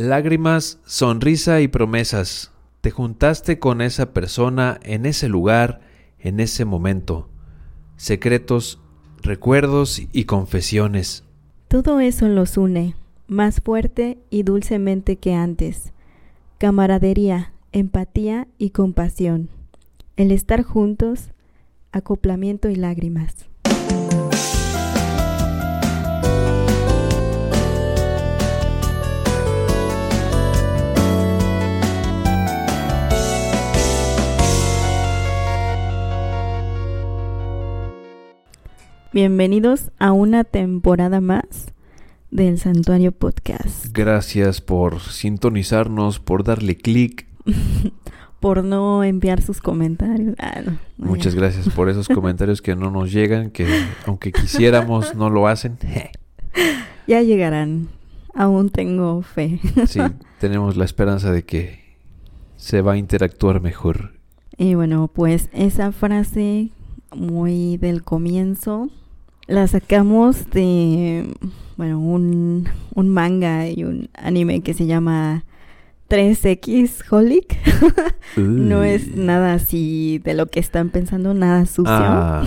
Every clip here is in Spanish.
Lágrimas, sonrisa y promesas. Te juntaste con esa persona en ese lugar, en ese momento. Secretos, recuerdos y confesiones. Todo eso los une, más fuerte y dulcemente que antes. Camaradería, empatía y compasión. El estar juntos, acoplamiento y lágrimas. Bienvenidos a una temporada más del Santuario Podcast. Gracias por sintonizarnos, por darle clic. por no enviar sus comentarios. Ah, Muchas gracias por esos comentarios que no nos llegan, que aunque quisiéramos no lo hacen. ya llegarán. Aún tengo fe. sí, tenemos la esperanza de que se va a interactuar mejor. Y bueno, pues esa frase muy del comienzo la sacamos de, bueno, un, un manga y un anime que se llama 3X Holic. no es nada así de lo que están pensando, nada sucio. Ah.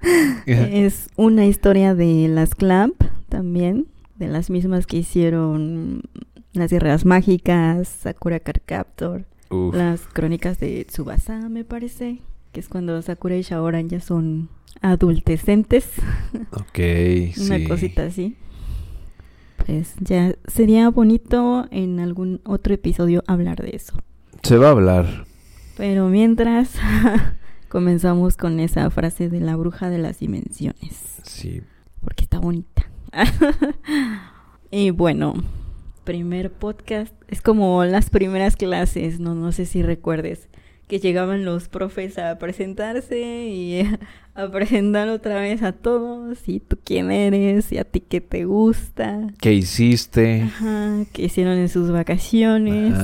es una historia de las Clamp también, de las mismas que hicieron las guerras mágicas, Sakura Card Captor, las crónicas de Tsubasa, me parece, que es cuando Sakura y Shaoran ya son adultecentes. Ok, Una cosita así. Pues ya sería bonito en algún otro episodio hablar de eso. Se va a hablar. Pero mientras comenzamos con esa frase de la bruja de las dimensiones. Sí. Porque está bonita. y bueno, primer podcast es como las primeras clases, no no sé si recuerdes que llegaban los profes a presentarse y a presentar otra vez a todos y tú quién eres y a ti qué te gusta. ¿Qué hiciste? Ajá, qué hicieron en sus vacaciones.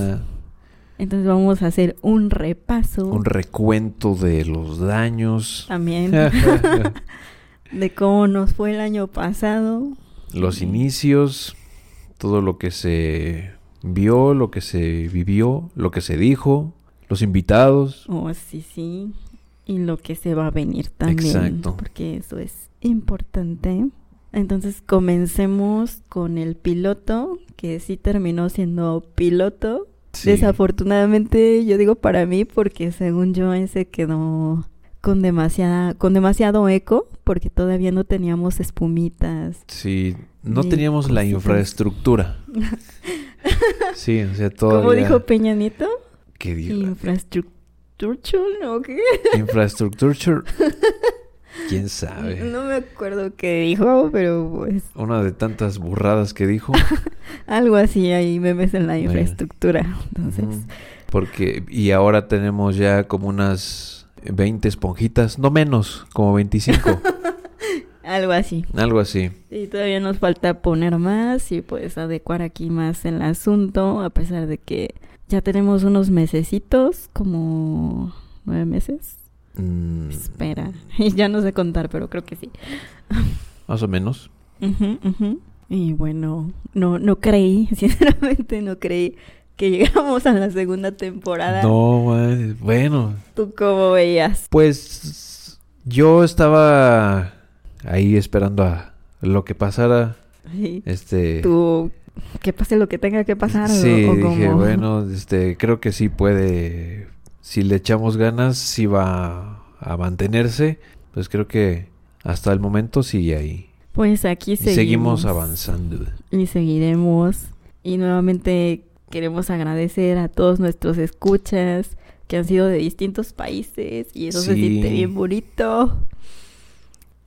Entonces vamos a hacer un repaso. Un recuento de los daños. También. de cómo nos fue el año pasado. Los inicios, todo lo que se vio, lo que se vivió, lo que se dijo los invitados. Oh, sí, sí. Y lo que se va a venir también. Exacto. Porque eso es importante. Entonces comencemos con el piloto, que sí terminó siendo piloto. Desafortunadamente, yo digo para mí, porque según yo ese quedó con demasiada, con demasiado eco, porque todavía no teníamos espumitas. Sí, no teníamos la infraestructura. sí, o sea, todavía. ¿Cómo dijo Peñanito? ¿Qué dijo? Infrastructure, ¿no? ¿Qué? Infrastructure. ¿Quién sabe? No me acuerdo qué dijo, pero pues... Una de tantas burradas que dijo. Algo así, ahí memes en la infraestructura. Entonces... Porque, y ahora tenemos ya como unas 20 esponjitas, no menos, como 25. Algo así. Algo así. Y todavía nos falta poner más y pues adecuar aquí más el asunto, a pesar de que ya tenemos unos mesecitos, como nueve meses. Mm. Espera, ya no sé contar, pero creo que sí. Más o menos. Y bueno, no, no creí, sinceramente no creí que llegamos a la segunda temporada. No, bueno. ¿Tú cómo veías? Pues yo estaba ahí esperando a lo que pasara. Este. ¿Tú que pase lo que tenga que pasar. Sí, dije, bueno, este, creo que sí puede, si le echamos ganas, sí va a mantenerse. Pues creo que hasta el momento sigue ahí. Pues aquí seguimos. seguimos avanzando. Y seguiremos. Y nuevamente queremos agradecer a todos nuestros escuchas que han sido de distintos países y eso se siente bien bonito.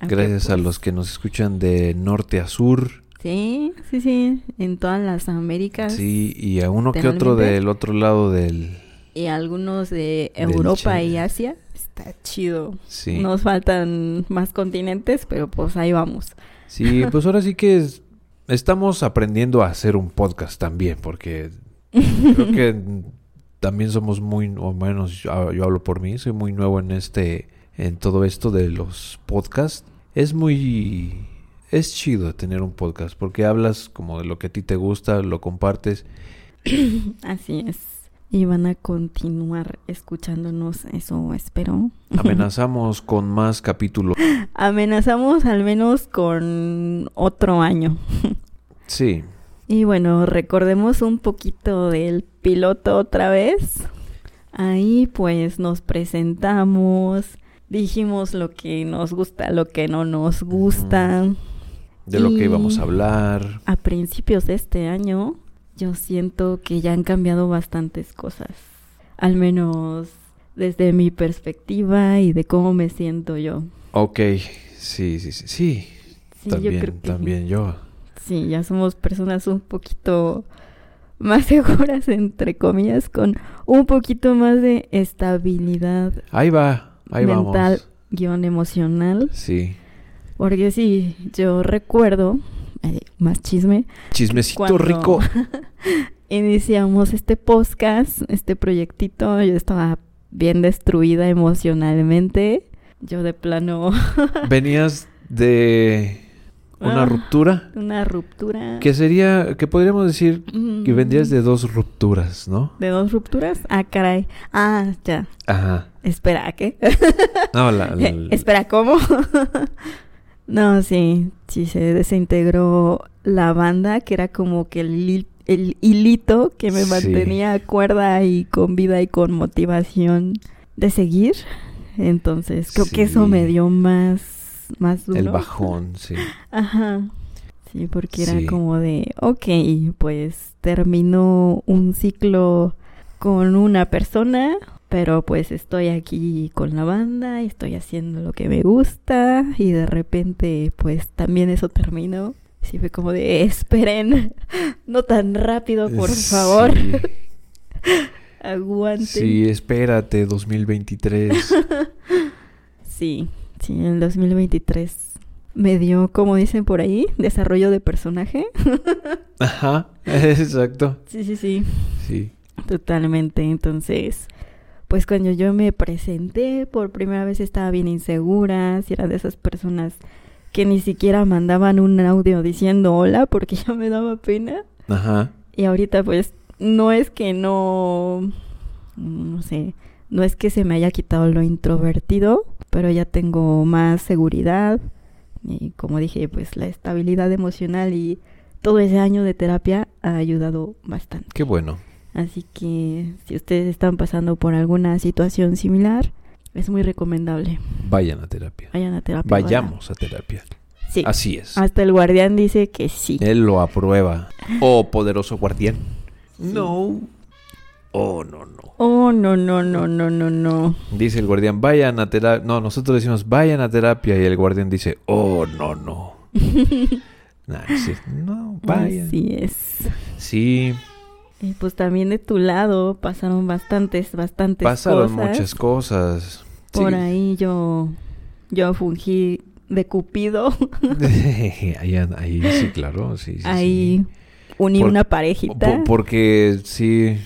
Gracias a pues los que nos escuchan de norte a sur Sí, sí, sí, en todas las Américas. Sí, y a uno que otro del otro lado del... Y algunos de Europa y Asia. Está chido. Sí. Nos faltan más continentes, pero pues ahí vamos. Sí, pues ahora sí que estamos aprendiendo a hacer un podcast también, porque creo que también somos muy, o menos yo, yo hablo por mí, soy muy nuevo en este, en todo esto de los podcasts. Es muy es chido tener un podcast porque hablas como de lo que a ti te gusta, lo compartes. Así es. Y van a continuar escuchándonos, eso espero. Amenazamos con más capítulos. Amenazamos al menos con otro año. Sí. Y bueno, recordemos un poquito del piloto otra vez. Ahí pues nos presentamos, dijimos lo que nos gusta, lo que no nos gusta. De lo que íbamos a hablar. A principios de este año, yo siento que ya han cambiado bastantes cosas. Al menos desde mi perspectiva y de cómo me siento yo. Ok, sí, sí, sí. Sí, también, yo también yo. Sí, ya somos personas un poquito más seguras, entre comillas, con un poquito más de estabilidad. Ahí va, ahí mental, guion emocional. Sí. Porque sí, yo recuerdo, eh, más chisme. Chismecito rico. iniciamos este podcast, este proyectito, yo estaba bien destruida emocionalmente. Yo de plano... Venías de una ah, ruptura. Una ruptura. Que sería, que podríamos decir que vendrías de dos rupturas, ¿no? ¿De dos rupturas? Ah, caray. Ah, ya. Ajá. Espera, ¿qué? no, la, Espera, ¿cómo? No, sí, sí, se desintegró la banda, que era como que el, el hilito que me mantenía cuerda y con vida y con motivación de seguir. Entonces, creo que eso me dio más más duro. El bajón, sí. Ajá. Sí, porque era como de, ok, pues terminó un ciclo con una persona, pero pues estoy aquí con la banda, y estoy haciendo lo que me gusta y de repente pues también eso terminó. Sí, fue como de, esperen, no tan rápido, por favor. Aguante. Sí, espérate, 2023. sí, Sí, en el 2023 me dio, como dicen por ahí, desarrollo de personaje. Ajá, exacto. Sí, sí, sí. Sí. Totalmente. Entonces, pues cuando yo me presenté por primera vez estaba bien insegura, si era de esas personas que ni siquiera mandaban un audio diciendo hola porque ya me daba pena. Ajá. Y ahorita pues no es que no, no sé, no es que se me haya quitado lo introvertido, pero ya tengo más seguridad y como dije, pues la estabilidad emocional y todo ese año de terapia ha ayudado bastante. Qué bueno. Así que si ustedes están pasando por alguna situación similar, es muy recomendable. Vayan a terapia. Vayan a terapia. Vayamos a terapia. Sí. Así es. Hasta el guardián dice que sí. Él lo aprueba. Oh, poderoso guardián. No. Oh, no, no. Oh, no, no, no, no, no, no. Dice el guardián, vayan a terapia. No, nosotros decimos, vayan a terapia. Y el guardián dice, oh, no, no. nah, no, vayan. Así es. Sí. Y pues también de tu lado pasaron bastantes, bastantes pasaron muchas cosas. Por ahí yo, yo fungí de Cupido. ahí, ahí, sí, claro, sí, sí Ahí uní una parejita. porque sí,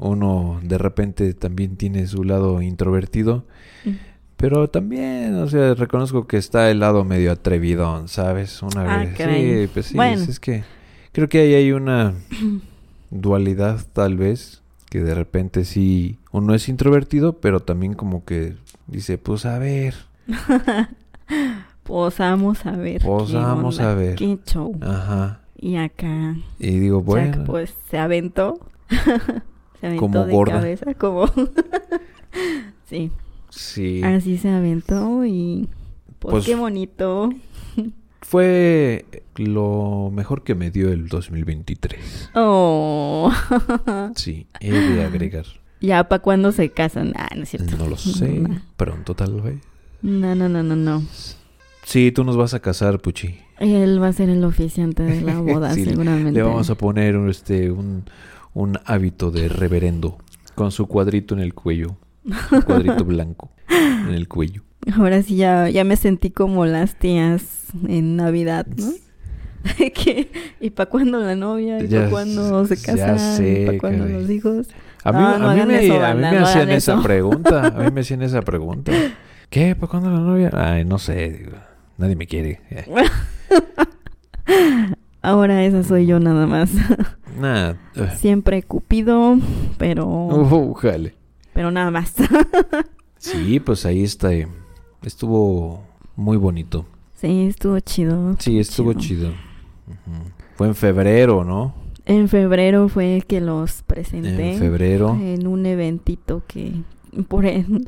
uno de repente también tiene su lado introvertido. Mm. Pero también, o sea, reconozco que está el lado medio atrevidón, ¿sabes? Una ah, vez. Sí, pues sí, es, que creo que ahí hay una dualidad tal vez, que de repente sí, uno es introvertido, pero también como que dice, pues a ver. pues vamos a ver. Pues vamos a ver. Qué show. Ajá. Y acá. Y digo, bueno. pues se aventó. como gorda. cabeza, como... sí. Sí. Así se aventó y... Pues, pues, qué bonito. Fue lo mejor que me dio el 2023. Oh. sí, he de agregar. ¿Ya para cuándo se casan? Ah, no es cierto. No lo sé. Pronto tal vez. No, no, no, no, no. Sí, tú nos vas a casar, Puchi. Él va a ser el oficiante de la boda, seguramente. Le vamos a poner este un un hábito de reverendo con su cuadrito en el cuello, un cuadrito blanco en el cuello. Ahora sí ya, ya me sentí como las tías en Navidad, ¿no? ¿Y para cuándo la novia? ¿Y para cuándo se casan? ¿Y para cuándo los hijos? A mí, a mí me, a mí me hacían esa pregunta. A mí me hacían esa pregunta. ¿Qué? ¿Para cuándo la novia? Ay, no sé. Nadie me quiere. Ahora esa soy yo nada más. Nada. Siempre Cupido, pero... Uh, jale. Pero nada más. sí, pues ahí está. Estuvo muy bonito. Sí, estuvo chido. Sí, estuvo chido. Fue en febrero, ¿no? En febrero fue que los presenté. En febrero. En un eventito que por en,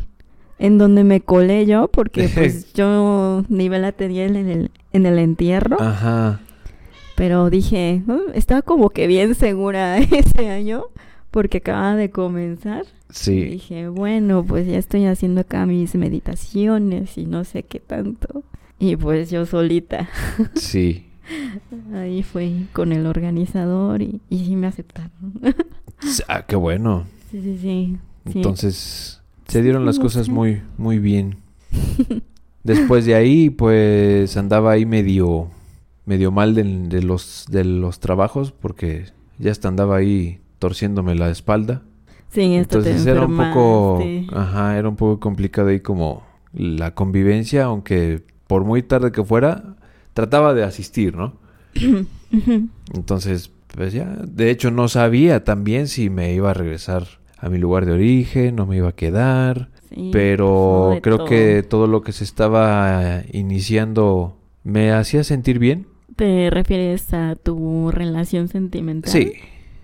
en donde me colé yo porque pues yo nivel la tenía en el en el entierro. Ajá. Pero dije, estaba como que bien segura ese año porque acaba de comenzar. Sí. dije, bueno, pues ya estoy haciendo acá mis meditaciones y no sé qué tanto. Y pues yo solita. Sí. Ahí fue con el organizador y, y sí me aceptaron. ah, qué bueno. Sí, sí, sí. Entonces, se dieron las cosas muy, muy bien. Después de ahí, pues andaba ahí medio, medio mal de, los, de los trabajos porque ya hasta andaba ahí torciéndome la espalda. Sí, entonces era un poco, ajá, era un poco complicado ahí como la convivencia, aunque por muy tarde que fuera, trataba de asistir, ¿no? entonces, pues ya, de hecho no sabía también si me iba a regresar a mi lugar de origen, no me iba a quedar, pero creo que todo lo que se estaba iniciando me hacía sentir bien. ¿Te refieres a tu relación sentimental? Sí.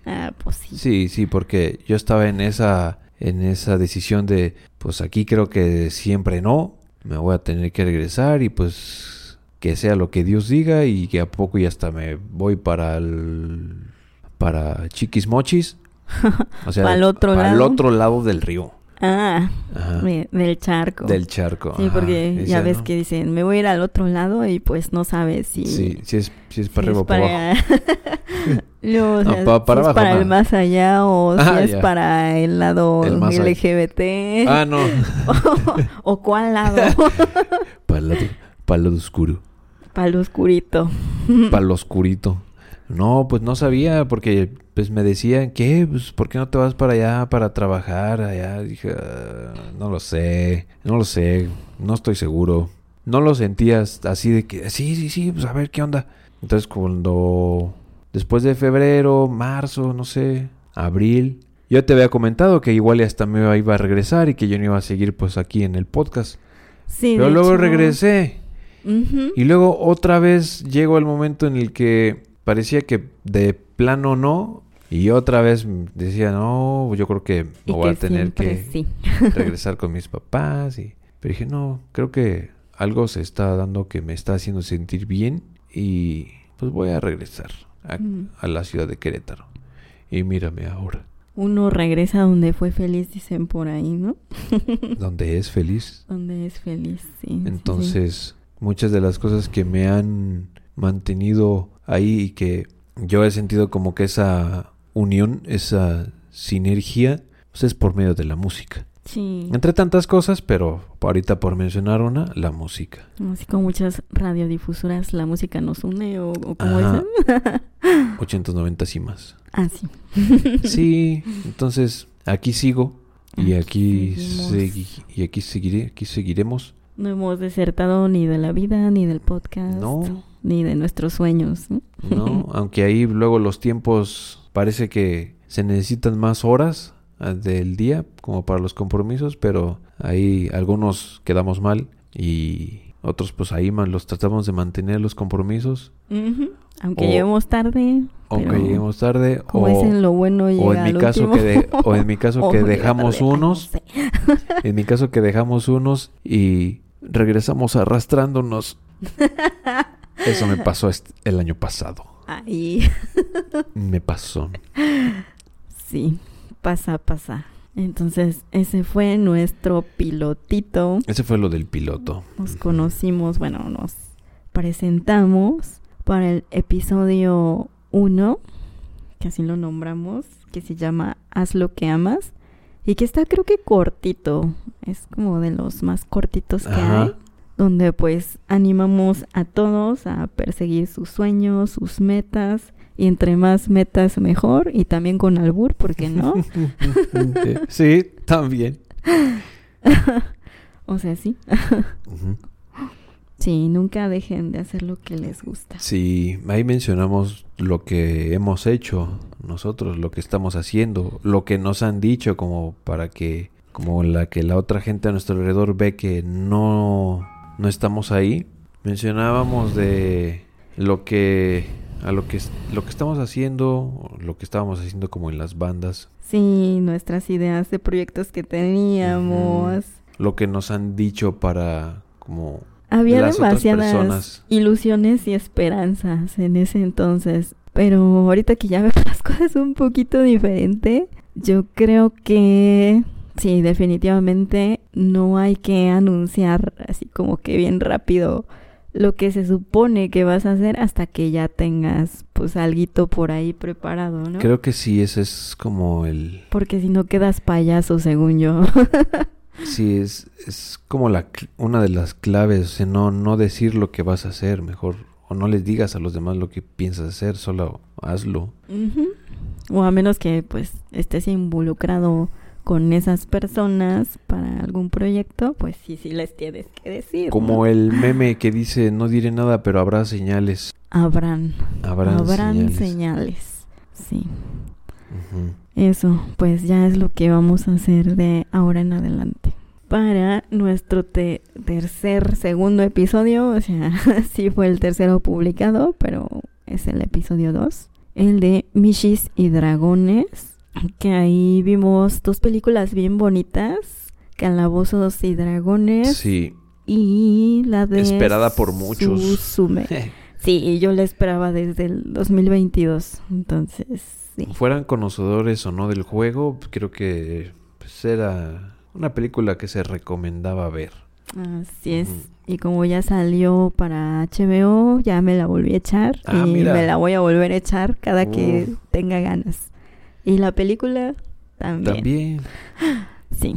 Ah, pues sí. Sí, sí, porque yo estaba en esa en esa decisión de pues aquí creo que siempre no, me voy a tener que regresar y pues que sea lo que Dios diga y que a poco ya hasta me voy para el para Chiquis Mochis O sea, al otro lado. Otro lado del río. Ah, del charco. Del charco. Sí, porque ya ves que dicen, me voy a ir al otro lado y pues no sabes si... Sí, si es, si es para arriba o para, abajo. no, para, si es para el más allá o si es para el lado LGBT. Ah, no. o, cuál lado. para el lado, para el lado oscuro. Para el oscurito. para el oscurito. No, pues no sabía porque pues me decían, ¿qué? Pues, ¿por qué no te vas para allá para trabajar allá? Dije, ah, no lo sé, no lo sé, no estoy seguro. No lo sentías así de que, sí, sí, sí, pues a ver qué onda. Entonces cuando, después de febrero, marzo, no sé, abril, yo te había comentado que igual hasta me iba a regresar y que yo no iba a seguir pues aquí en el podcast. Sí, Pero luego regresé. Y luego otra vez llegó el momento en el que parecía que de plano no. Y otra vez decía, no, yo creo que me voy a tener que regresar con mis papás. Y... Pero dije, no, creo que algo se está dando que me está haciendo sentir bien. Y pues voy a regresar a, mm. a la ciudad de Querétaro. Y mírame ahora. Uno regresa donde fue feliz, dicen por ahí, ¿no? donde es feliz. Donde es feliz, sí. Entonces, muchas de las cosas que me han mantenido ahí y que yo he sentido como que esa unión, esa sinergia, pues es por medio de la música. Sí. Entre tantas cosas, pero ahorita por mencionar una, la música. Así como muchas radiodifusoras, la música nos une o, o como dicen. 890 y más. Ah, sí. sí, entonces aquí sigo y aquí, y aquí seguiré, aquí seguiremos. No hemos desertado ni de la vida ni del podcast. No ni de nuestros sueños. No, aunque ahí luego los tiempos parece que se necesitan más horas ah, del día como para los compromisos, pero ahí algunos quedamos mal y otros pues ahí los tratamos de mantener los compromisos. Aunque lleguemos tarde. Aunque lleguemos tarde. Como o, dicen, lo bueno o en mi caso que o en mi caso que dejamos unos. en mi caso que dejamos unos y regresamos arrastrándonos. Eso me pasó el año pasado. Ahí. me pasó. Sí, pasa, pasa. Entonces, ese fue nuestro pilotito. Ese fue lo del piloto. Nos conocimos, bueno, nos presentamos para el episodio 1, que así lo nombramos, que se llama Haz lo que amas. Y que está creo que cortito. Es como de los más cortitos que hay donde pues animamos a todos a perseguir sus sueños, sus metas, y entre más metas mejor, y también con albur, ¿por qué no? sí, también. o sea, sí. Sí, nunca dejen de hacer lo que les gusta. Sí, ahí mencionamos lo que hemos hecho nosotros, lo que estamos haciendo, lo que nos han dicho como para que como la que la otra gente a nuestro alrededor ve que no no estamos ahí. Mencionábamos de lo que a lo que lo que estamos haciendo, lo que estábamos haciendo como en las bandas. Sí, nuestras ideas de proyectos que teníamos. Lo que nos han dicho para como había demasiadas ilusiones y esperanzas en ese entonces, pero ahorita que ya veo las cosas un poquito diferente, yo creo que sí, definitivamente no hay que anunciar así como que bien rápido lo que se supone que vas a hacer hasta que ya tengas pues alguito por ahí preparado, ¿no? Creo que sí, ese es como el... Porque si no quedas payaso, según yo. Sí, es, es como la, una de las claves, o no, no decir lo que vas a hacer, mejor, o no les digas a los demás lo que piensas hacer, solo hazlo. O a menos que pues estés involucrado con esas personas para algún proyecto, pues sí, sí les tienes que decir. Como el meme que dice, no diré nada, pero habrá señales. Habrán. Habrán, señales. Sí. Eso, pues ya es lo que vamos a hacer de ahora en adelante. Para nuestro tercer, segundo episodio, o sea, sí fue el tercero publicado, pero es el episodio 2, el de Mishis y Dragones, que ahí vimos dos películas bien bonitas, Calabozos y Dragones. Sí. Y la de... Esperada por muchos. Susume. sí, yo la esperaba desde el 2022, entonces Fueran conocedores o no del juego, creo que pues, era una película que se recomendaba ver. Así es. Y como ya salió para HBO, ya me la volví a echar. Ah, y me la voy a volver a echar cada que tenga ganas. Y la película también. También. Sí.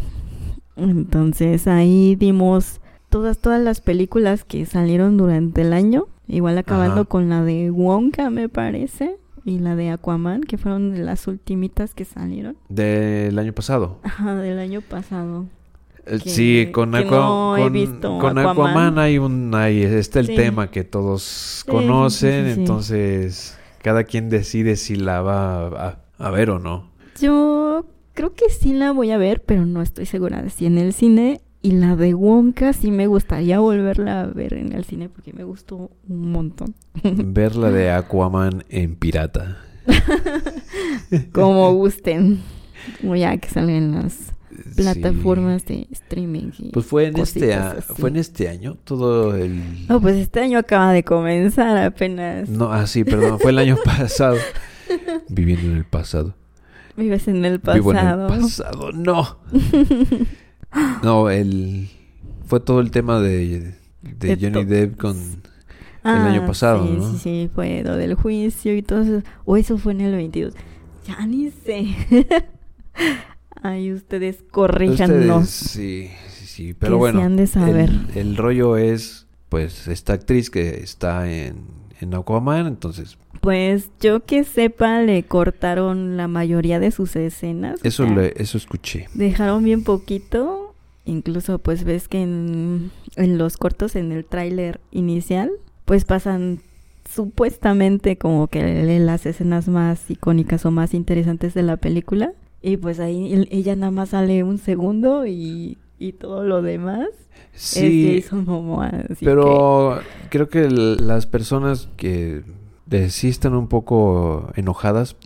Entonces ahí dimos todas, todas las películas que salieron durante el año. Igual acabando con la de Wonka, me parece y la de Aquaman, que fueron de las ultimitas que salieron. Del año pasado. Ajá, del año pasado. Eh, sí, con, Aquaman. hay un ahí está el tema que todos conocen, entonces cada quien decide si la va a, ver o no. Yo creo que sí la voy a ver, pero no estoy segura de si en el cine y la de Wonka sí me gustaría volverla a ver en el cine porque me gustó un montón. Ver la de Aquaman en pirata. Como gusten. Como ya que salen las plataformas de streaming. pues fue en este fue en este año todo el No, pues este año acaba de comenzar apenas. No, ah sí, perdón, fue el año pasado. Viviendo en el pasado. Vives en el pasado. Vivo en el pasado, no. No, el fue todo el tema de, de, Johnny Depp con el año ah, pasado, sí, ¿no? Sí, sí, fue lo del juicio y todo eso. O eso fue en el 22. Ya ni sé. Ay, ustedes corríjanos. sí, sí, sí, pero bueno. El, el, rollo es, pues, esta actriz que está en, en Aquaman, entonces... Pues yo que sepa, le cortaron la mayoría de sus escenas. Eso, le, eso escuché. Dejaron bien poquito Incluso pues ves que en, los cortos, en el tráiler inicial, pues pasan supuestamente como que las escenas más icónicas o más interesantes de la película. Y pues ahí ella nada más sale un segundo y, y todo lo demás. Sí, pero creo que las personas que están un poco enojadas,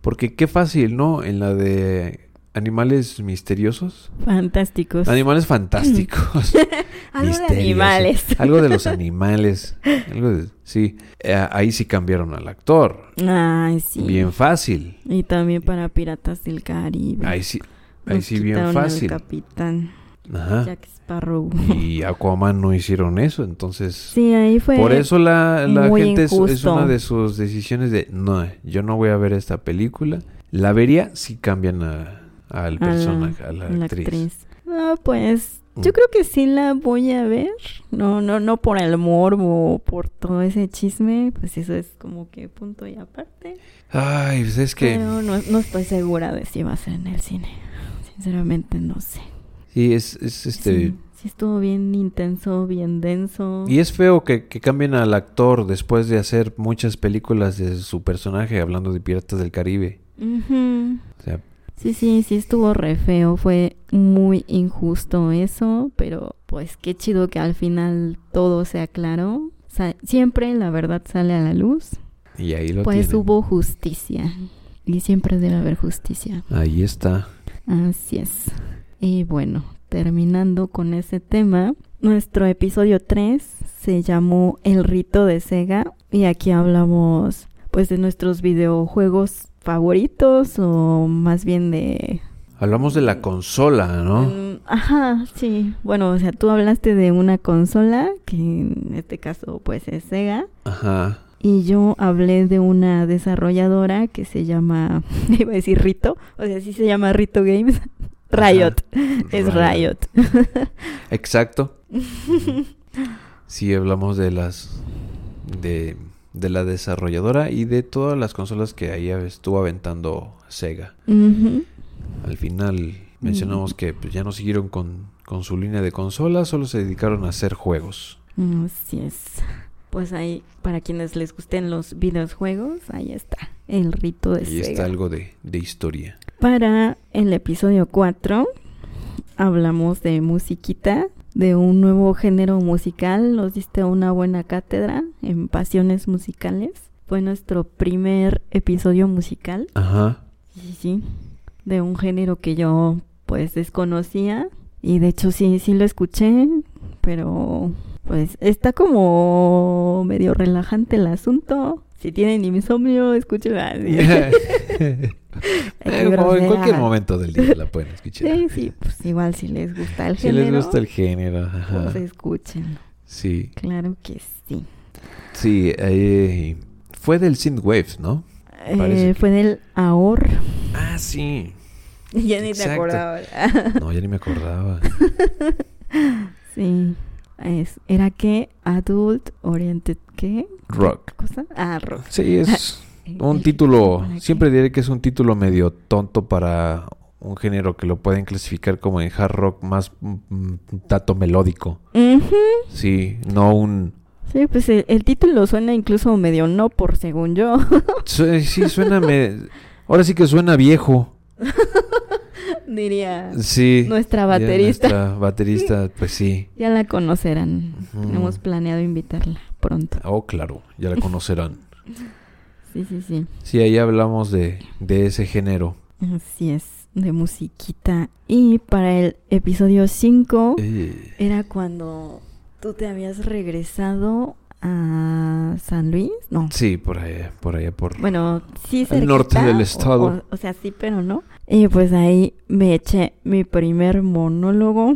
porque qué fácil, ¿no? En la de Animales misteriosos. Fantásticos. Animales fantásticos. Algo de animales. Algo de los animales. Algo sí. Eh, ahí sí cambiaron al actor. Ay, sí. Bien fácil. Y también para Piratas del Caribe. Ahí sí. Ahí sí bien fácil. capitán. Ajá. Jack Sparrow. Y Aquaman no hicieron eso, entonces. Sí, ahí fue. Por eso la, gente es, es, una de sus decisiones de no, yo no voy a ver esta película. La vería si cambian a, al personaje, a la, actriz. No, pues mm. yo creo que sí la voy a ver. No, no, no por el morbo o por todo ese chisme. Pues eso es como que punto y aparte. Ay, pues es que. Pero no, no estoy segura de si va a ser en el cine. Sinceramente no sé. Sí, es, es este. Sí, estuvo bien intenso, bien denso. Y es feo que, que cambien al actor después de hacer muchas películas de su personaje, hablando de Piratas del Caribe. O sea, sí, sí, sí, estuvo re feo. Fue muy injusto eso, pero pues qué chido que al final todo se aclaró. siempre la verdad sale a la luz. Y ahí lo Pues hubo justicia. Y siempre debe haber justicia. Ahí está. Así es. Y bueno, terminando con ese tema, nuestro episodio 3 se llamó El rito de Sega y aquí hablamos pues de nuestros videojuegos favoritos o más bien de Hablamos de la consola, ¿no? Mm, ajá, sí. Bueno, o sea, tú hablaste de una consola, que en este caso pues es Sega. Ajá. Y yo hablé de una desarrolladora que se llama, iba a decir Rito, o sea, sí se llama Rito Games. Riot, es Riot. Exacto. sí, hablamos de las, de, de, la desarrolladora y de todas las consolas que ahí estuvo aventando Sega. Al final mencionamos que pues, ya no siguieron con, con su línea de consolas, solo se dedicaron a hacer juegos. Así es pues ahí, para quienes les gusten los videojuegos, ahí está, el rito de Ahí está algo de, de, historia. Para el episodio 4, hablamos de musiquita, de un nuevo género musical. Nos diste una buena cátedra en pasiones musicales. Fue nuestro primer episodio musical. Ajá. Sí, sí. De un género que yo, pues, desconocía. Y de hecho, sí, sí lo escuché, pero pues está como medio relajante el asunto. Si tienen insomnio, escúchenla. en cualquier momento del día la pueden escuchar. Sí, sí, pues igual si les gusta el género. Si les gusta el género, pues escuchen. Sí. Claro que sí. Sí, eh, fue del Synthwave, ¿no? Eh, fue del AOR. Ah, sí. ya ni te acordaba. no, ya ni me acordaba. sí era que Adult Oriented ¿qué? Rock. cosa? Ah, rock. Sí, es un título, siempre diré que es un título medio tonto para un género que lo pueden clasificar como en hard rock más dato melódico. Sí, no un... Sí, pues el, título suena incluso medio no por según yo. sí, suena... Ahora sí que suena viejo. diría sí, nuestra baterista. Nuestra baterista, pues sí. Ya la conocerán. Hemos planeado invitarla pronto. Oh, claro, ya la conocerán. sí, sí, sí. Sí, ahí hablamos de, de ese género. Así es, de musiquita. Y para el episodio 5 eh. era cuando tú te habías regresado a San Luis, no. Sí, por allá, por allá, por... Bueno, sí, el norte del estado. O, sea, sí, pero no. Y pues ahí me eché mi primer monólogo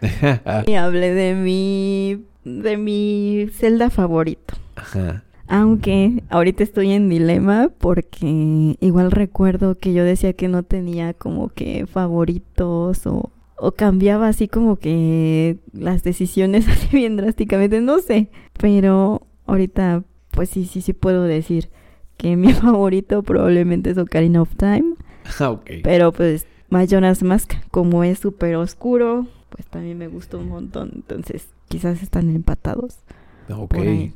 y hablé de mi, de mi celda favorito. Ajá. Aunque ahorita estoy en dilema porque igual recuerdo que yo decía que no tenía como que favoritos o o cambiaba así como que las decisiones así bien drásticamente, no sé, pero ahorita pues sí, sí, sí puedo decir que mi favorito probablemente es Ocarina of Time. Ah, pero pues Majora's Mask, como es súper oscuro, pues también me gusta un montón, entonces quizás están empatados. Ok.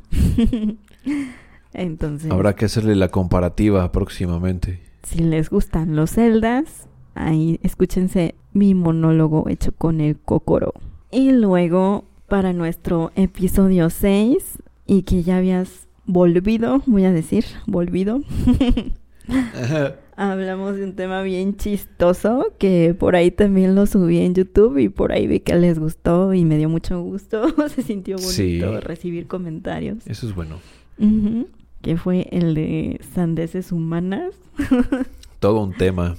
entonces... Habrá que hacerle la comparativa próximamente. Si les gustan los celdas, ahí escúchense mi monólogo hecho con el Kokoro. Y luego, para nuestro episodio 6, y que ya habías volvido, voy a decir, volvido. Hablamos de un tema bien chistoso que por ahí también lo subí en YouTube y por ahí vi que les gustó y me dio mucho gusto. Se sintió bonito recibir comentarios. Eso es bueno. Que fue el de sandeces humanas. Todo un tema.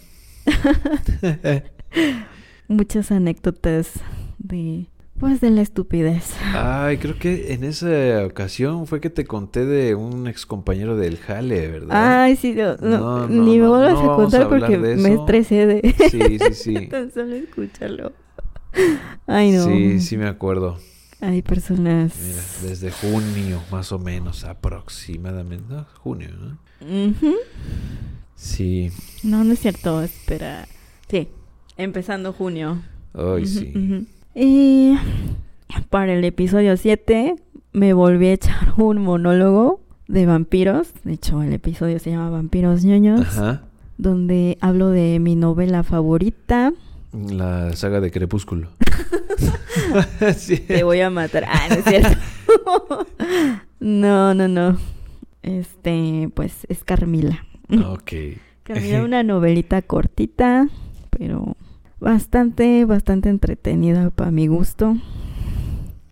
Muchas anécdotas de pues de la estupidez. Ay, creo que en esa ocasión fue que te conté de un ex compañero del Jale, ¿verdad? Ay, sí, no, ni me vuelvas a contar porque me estresé de Sí, sí, sí. Tan solo escúchalo. Ay, no. Sí, sí me acuerdo. Hay personas Mira, desde junio, más o menos, aproximadamente, ¿no? Junio, ¿no? Sí. No, no es cierto, espera. Sí, empezando junio. Ay, sí. Y para el episodio 7 me volví a echar un monólogo de vampiros. De hecho, el episodio se llama Vampiros ñoños. Ajá. Donde hablo de mi novela favorita. La saga de Crepúsculo. Te voy a matar. Ah, no es cierto. no, no, no. Este, pues es Carmila. Ok. Carmila, una novelita cortita, pero bastante, bastante entretenida para mi gusto.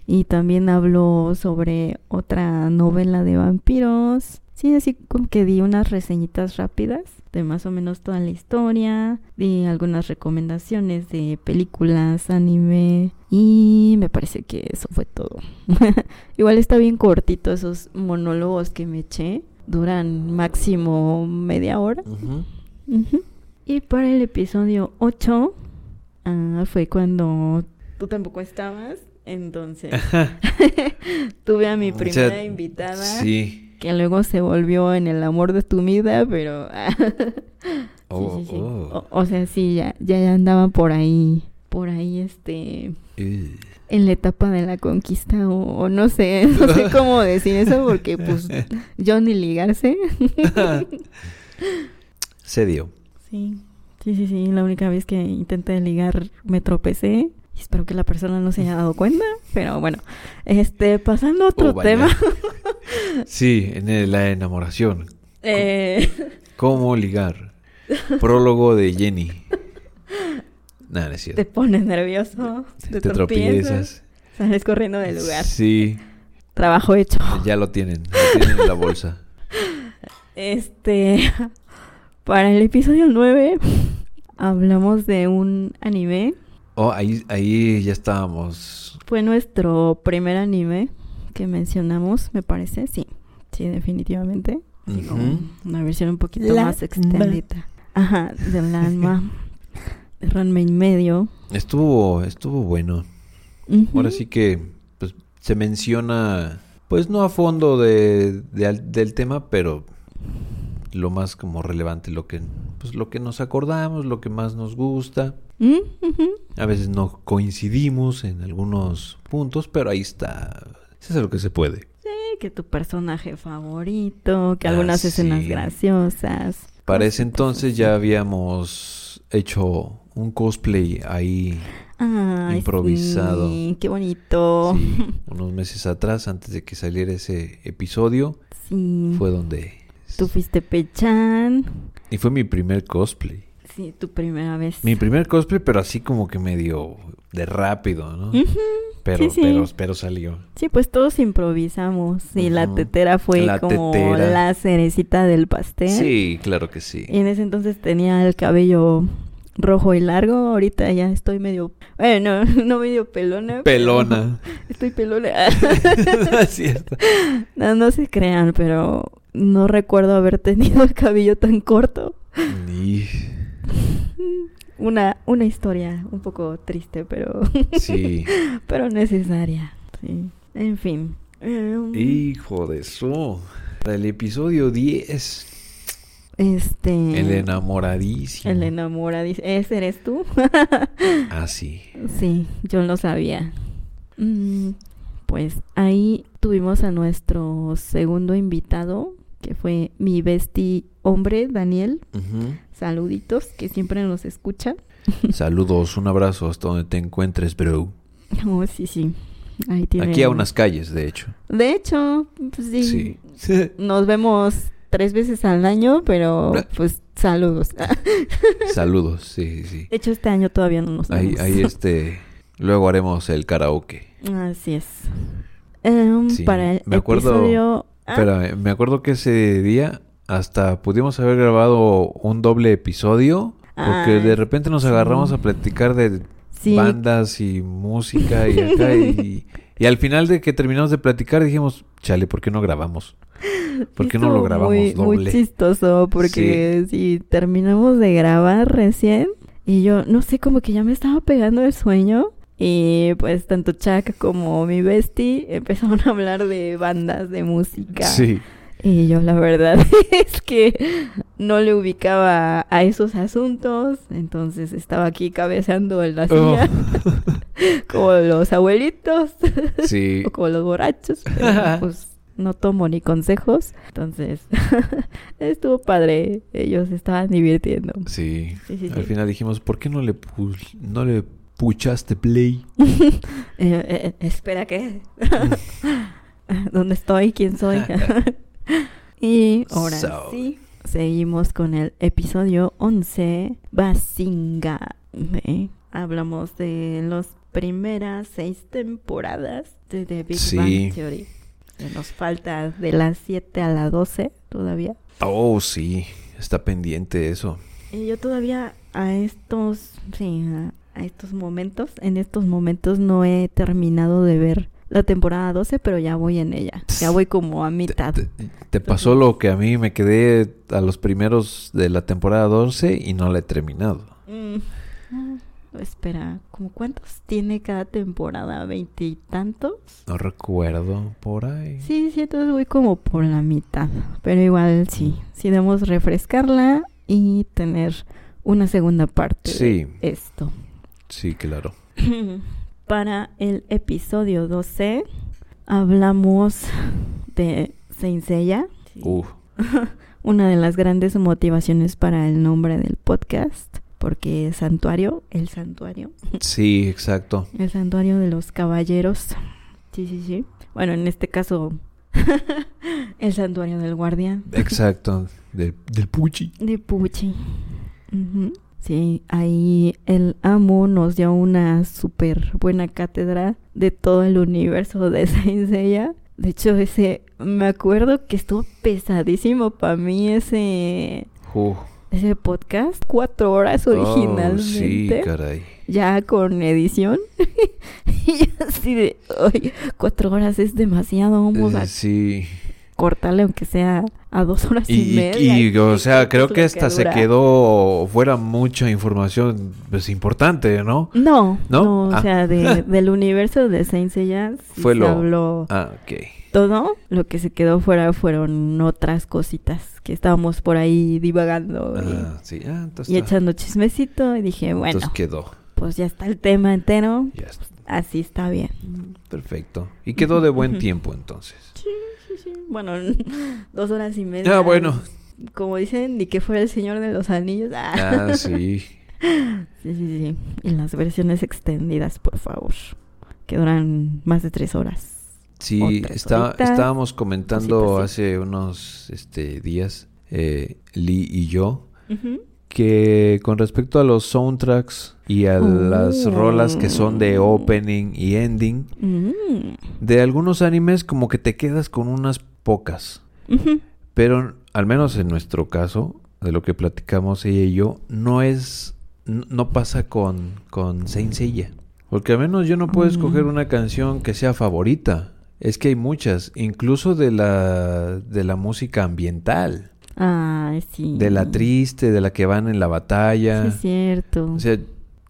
Y también hablo sobre otra novela de vampiros. Sí, así como que di unas reseñitas rápidas de más o menos toda la historia, di algunas recomendaciones de películas, anime y me parece que eso fue todo. Igual está bien cortito esos monólogos que me eché, duran máximo media hora. Y para el episodio 8 ah, fue cuando tú tampoco estabas entonces, tuve a mi primera invitada. Que luego se volvió en el amor de tu vida, pero... Oh, oh. O, sea, sí, ya, ya andaban por ahí, por ahí, este... En la etapa de la conquista, o, no sé, no sé cómo decir eso, porque pues yo ni ligarse. se dio. Sí, sí, sí, sí, la única vez que intenté ligar me tropecé espero que la persona no se haya dado cuenta, pero bueno, este, pasando a otro oh, tema. sí, en la enamoración. Eh... ¿Cómo ligar? Prólogo de Jenny. Nada, es cierto. Te pones nervioso, te, tropiezas, sales corriendo del lugar. Sí. Trabajo hecho. Ya lo tienen, lo tienen en la bolsa. Este, para el episodio 9 hablamos de un anime Oh, ahí, ahí ya estábamos. Fue nuestro primer anime que mencionamos, me parece, sí. Sí, definitivamente. una versión un poquito más extendida. Ajá, del alma. de Ranma y medio. Estuvo, estuvo bueno. Ahora sí que pues, se menciona, pues no a fondo de, del tema, pero lo más como relevante, lo que, pues, lo que nos acordamos, lo que más nos gusta. A veces no coincidimos en algunos puntos, pero ahí está. Eso es lo que se puede. Sí, que tu personaje favorito, que algunas ah, escenas graciosas. Para ese entonces ya habíamos hecho un cosplay ahí improvisado. Sí, qué bonito. unos meses atrás, antes de que saliera ese episodio, fue donde... Tú fuiste Pechan. Y fue mi primer cosplay. Sí, tu primera vez. Mi primer cosplay, pero así como que medio de rápido, ¿no? pero, pero, pero salió. Sí, pues todos improvisamos. Y la tetera fue como la cerecita del pastel. Sí, claro que sí. Y en ese entonces tenía el cabello rojo y largo. Ahorita ya estoy medio. Bueno, no medio pelona. Pelona. estoy pelona. no es cierto. No, no se crean, pero no recuerdo haber tenido el cabello tan corto. Ni una, una historia un poco triste, pero. Sí. pero necesaria. Sí. En fin. Em, Hijo de eso. Para el episodio 10. Este. El enamoradísimo. El enamoradísimo. ¿Ese eres tú? ah, sí. Sí, yo lo sabía. Mm, pues ahí tuvimos a nuestro segundo invitado, que fue mi bestie hombre, Daniel. Saluditos, que siempre nos escuchan. Saludos, un abrazo hasta donde te encuentres, bro. Oh, sí, sí. Aquí a unas calles, de hecho. De hecho, pues sí. Nos vemos tres veces al año, pero pues saludos. saludos, sí, sí. De hecho, este año todavía no nos vemos. Ahí, este, luego haremos el karaoke. Así es. Em, para el me acuerdo, episodio Espera, me acuerdo que ese día hasta pudimos haber grabado un doble episodio. Porque de repente nos agarramos a platicar de bandas y música y acá. y, al final de que terminamos de platicar dijimos, chale, ¿por qué no grabamos? ¿Por qué no lo grabamos muy, doble? Muy chistoso, porque si terminamos de grabar recién y yo, no sé, como que ya me estaba pegando el sueño. Y pues tanto Chuck como mi bestie empezaron a hablar de bandas, de música. Sí. Y yo la verdad es que no le ubicaba a esos asuntos, entonces estaba aquí cabeceando en la oh. silla. como los abuelitos. Sí. o como los borrachos. pues no tomo ni consejos. Entonces, estuvo padre. Ellos estaban divirtiendo. Sí. Al final dijimos, ¿por qué no le, no le puchaste play? Eh, eh, espera, ¿qué? ¿Dónde estoy? ¿Quién soy? y ahora sí, seguimos con el episodio 11, Basinga. Hablamos de las primeras seis temporadas de The Big Bang Theory. Nos falta de las 7 a las 12 todavía. Oh, sí, está pendiente eso. Y yo todavía a estos, sí, a, estos momentos, en estos momentos no he terminado de ver la temporada 12, pero ya voy en ella. Ya voy como a mitad. Te, pasó lo que a mí me quedé a los primeros de la temporada 12 y no la he terminado. Mm. Espera, ¿cómo cuántos tiene cada temporada? ¿Veintitantos? No recuerdo, por ahí. Sí, sí, entonces voy como por la mitad. Pero igual sí, sí debemos refrescarla y tener una segunda parte sí. de esto. Sí, claro. Para el episodio 12 hablamos de Saint Seiya. una de las grandes motivaciones para el nombre del podcast porque santuario, el santuario. Sí, exacto. El santuario de los caballeros. Sí, sí, sí. Bueno, en este caso, el santuario del guardián. Exacto, del Puchi. De Puchi. Sí, ahí el amo nos dio una súper buena cátedra de todo el universo de Saint Seiya. De hecho, ese, me acuerdo que estuvo pesadísimo para mí ese ese podcast, cuatro horas oh, originalmente. sí, caray. Ya con edición. y así de, oye, cuatro horas es demasiado, vamos a sí. Cortarle aunque sea a dos horas y, media. Y, o sea, creo que esta se quedó fuera mucha información pues importante, ¿no? No, no, o ah. sea, del universo de Saint Seiya Fue se lo... habló ah, todo. Lo que se quedó fuera fueron otras cositas que estábamos por ahí divagando ah, y, echando chismecito y dije, bueno, entonces quedó. Pues ya está el tema entero. Así está bien. Perfecto. Y quedó de buen tiempo entonces. Sí, sí, sí. Bueno, dos horas y media. Ah, bueno. Como dicen, ni que fuera el Señor de los Anillos. Ah, ah sí. Sí, sí, sí. Y las versiones extendidas, por favor. Que duran más de tres horas. Sí, está, estábamos comentando hace unos este, días, eh, Lee y yo, que con respecto a los soundtracks y a las rolas que son de oh. opening y ending, mm. de algunos animes como que te quedas con unas pocas. Pero al menos en nuestro caso, de lo que platicamos ella y yo, no es, no pasa con, con Saint Seiya. Porque al menos yo no puedo escoger mm. una canción que sea favorita. Es que hay muchas, incluso de la, de la música ambiental. Ah, sí. De la triste, de la que van en la batalla. Sí, es cierto. O sea,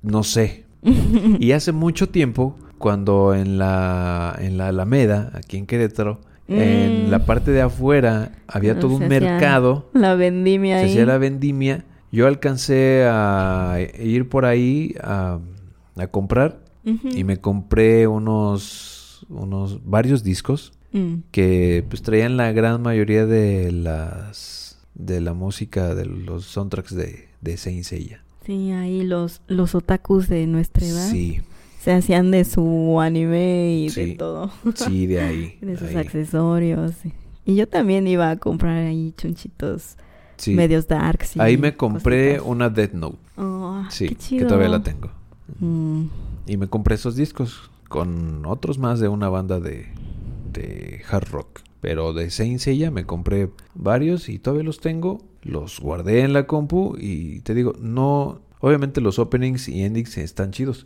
no sé. y hace mucho tiempo, cuando en la, en la Alameda, aquí en Querétaro, en mm. la parte de afuera había todo un mercado. La vendimia se hacía la vendimia. Yo alcancé a ir por ahí a, a comprar y me compré unos unos varios discos mm. que pues traían la gran mayoría de las de la música de los soundtracks de, de Saint Seiya. Sí, ahí los, los otakus de nuestra edad. Sí. Se hacían de su anime y de todo. Sí, de ahí. de sus accesorios. Y yo también iba a comprar ahí chunchitos medios darks. ahí me compré una Death Note. Oh, sí, que todavía la tengo. Mm. Y me compré esos discos con otros más de una banda de, de hard rock. Pero de Saint Seiya me compré varios y todavía los tengo. Los guardé en la compu y te digo, no... Obviamente los openings y endings están chidos.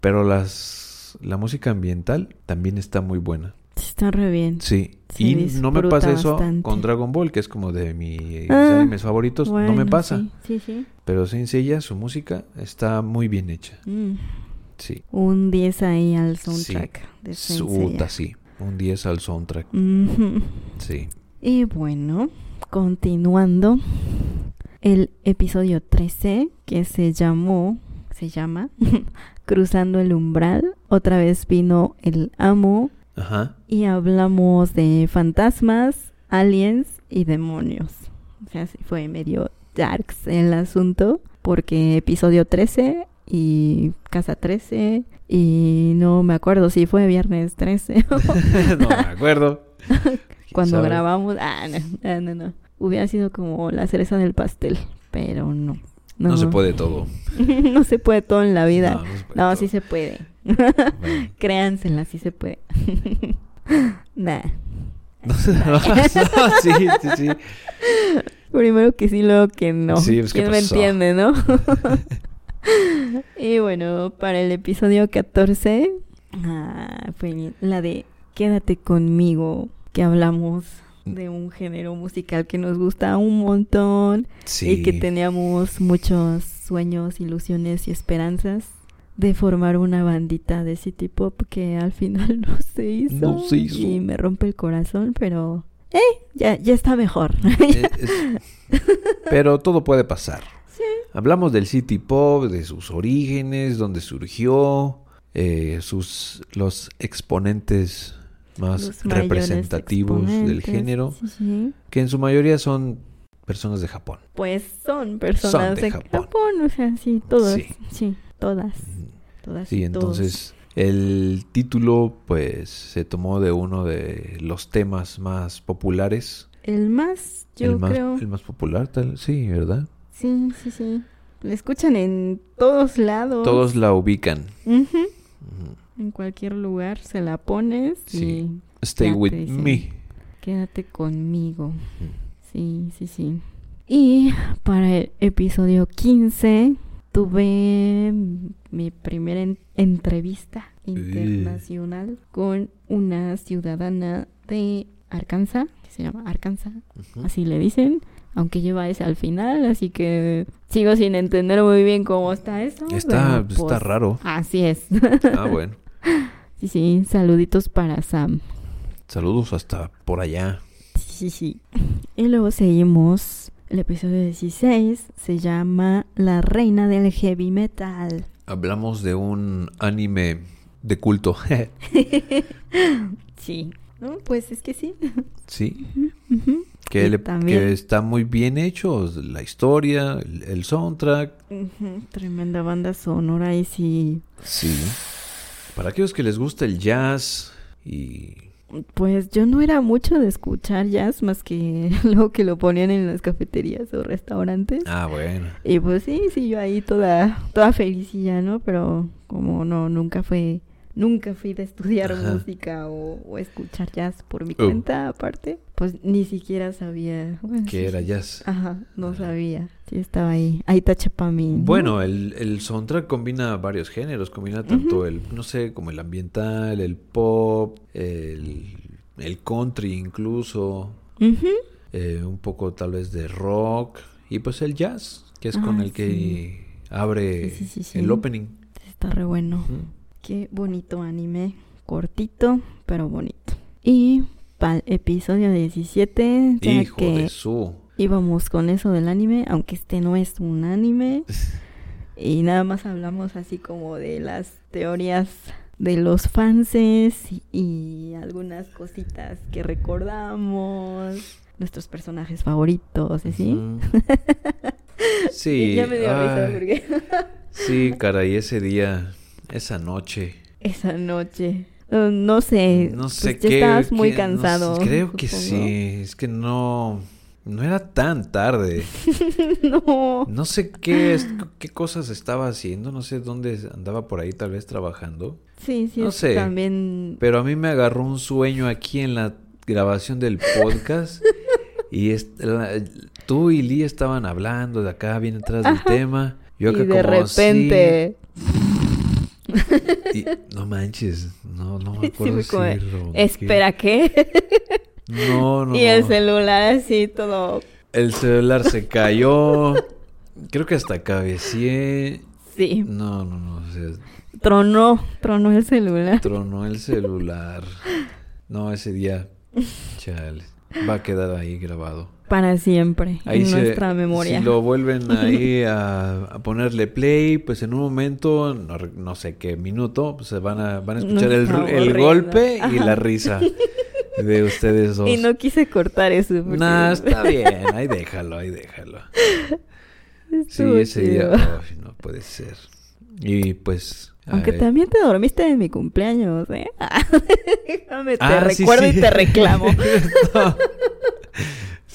Pero las la música ambiental también está muy buena. Está re bien. Sí. y no me pasa eso con Dragon Ball, que es como de mis ah, animes favoritos. no me pasa. Sí, sí, Pero Saint Seiya, su música está muy bien hecha. Mm. Sí. Un 10 ahí al soundtrack. De Suta, sí. Un 10 al soundtrack. Sí. Y bueno, continuando. El episodio 13, que se llamó se llama, Cruzando el umbral. Otra vez vino el amo. Ajá. Y hablamos de fantasmas, aliens y demonios. O sea, sí fue medio darks el asunto. Porque episodio 13 y Casa 13 y no me acuerdo si fue viernes 13. no me acuerdo. Cuando grabamos, ah, no, no, no, Hubiera sido como la cereza del pastel, pero no. No, se puede todo. no se puede todo en la vida. No, sí se puede. Créansela, sí se puede. nah. No, sí, sí, sí. Primero que sí, luego que no. Sí, pues, ¿Quién me entiende, no? y bueno, para el episodio 14 ah, fue la de Quédate conmigo, que hablamos de un género musical que nos gusta un montón y que teníamos muchos sueños, ilusiones y esperanzas de formar una bandita de city pop que al final no se hizo, no se hizo. y me rompe el corazón, pero eh, ya, ya está mejor. Eh, pero todo puede pasar. Hablamos del city pop, de sus orígenes, dónde surgió, eh, sus los exponentes más representativos del género, que en su mayoría son personas de Japón. Pues son personas de, Japón. o sea, sí, todas, sí, todas, todas. Sí, entonces el título pues se tomó de uno de los temas más populares. El más, yo el más, creo. El más popular, tal, sí, ¿verdad? Sí, sí, sí. La escuchan en todos lados. Todos la ubican. En cualquier lugar se la pones sí. y... Stay with me. Quédate conmigo. Sí, sí, sí. Y para el episodio 15 tuve mi primera entrevista internacional con una ciudadana de Arkansas, que se llama Arkansas, así le dicen aunque lleva ese al final, así que sigo sin entender muy bien cómo está eso. Está, está pues, raro. Así es. Ah, bueno. Sí, sí, saluditos para Sam. Saludos hasta por allá. Sí, sí. Y luego seguimos. El episodio 16 se llama La Reina del Heavy Metal. Hablamos de un anime de culto. sí. ¿No? Pues es que sí. Sí. Que, está muy bien hecho, la historia, el, soundtrack. Tremenda banda sonora y sí. Sí. Para aquellos que les gusta el jazz y... Pues yo no era mucho de escuchar jazz más que lo que lo ponían en las cafeterías o restaurantes. Ah, bueno. Y pues sí, sí, yo ahí toda, toda felicilla, ¿no? Pero como no, nunca fue nunca fui de estudiar música o, escuchar jazz por mi oh. cuenta aparte, pues ni siquiera sabía. que era jazz. Ajá, no sabía. Sí, estaba ahí. Ahí tacha para mí. Bueno, el, el soundtrack combina varios géneros. Combina tanto el, no sé, como el ambiental, el pop, el, el country incluso. Eh, un poco tal vez de rock. Y pues el jazz, que es con ah, el que abre el opening. Está re bueno. Qué bonito anime, cortito, pero bonito. Y para el episodio 17, ya Hijo de su. íbamos con eso del anime, aunque este no es un anime. y nada más hablamos así como de las teorías de los fanses y, algunas cositas que recordamos, nuestros personajes favoritos, ¿sí? sí. ya me dio risa porque... sí, caray, ese día esa noche. Esa noche. no sé. No sé pues qué. estabas muy cansado. creo que sí. Es que no. No era tan tarde. no. No sé qué, qué cosas estaba haciendo. No sé dónde andaba por ahí, tal vez trabajando. Sí, sí. No sé. También. Pero a mí me agarró un sueño aquí en la grabación del podcast. y tú y Lee estaban hablando de acá, bien atrás del tema. Yo acá y de repente. No manches, no, no me acuerdo Espera, ¿qué? No, no. Y el celular así todo. El celular se cayó. Creo que hasta cabeceé. Sí. No, no, no. tronó, tronó el celular. Tronó el celular. No, ese día, chale, va a quedar ahí grabado. Para siempre, en nuestra memoria. Si lo vuelven ahí a, ponerle play, pues en un momento, no, sé qué minuto, pues van a, van a escuchar el, golpe y la risa de ustedes dos. Y no quise cortar eso. No, está bien, ahí déjalo, ahí déjalo. sí, ese día, no puede ser. Y pues aunque también te dormiste en mi cumpleaños, ¿eh? Déjame, te ah, recuerdo y te reclamo.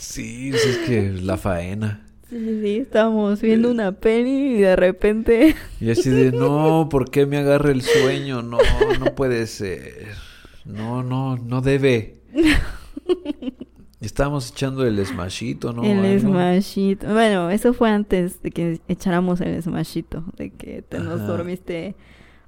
Sí, es que la faena. Sí, sí, estábamos viendo una peli y de repente... Y así de, no, ¿por qué me agarra el sueño? No, no puede ser. No, no, no debe. Estábamos echando el smashito, ¿no? El smashito. Bueno, eso fue antes de que echáramos el smashito, de que te nos dormiste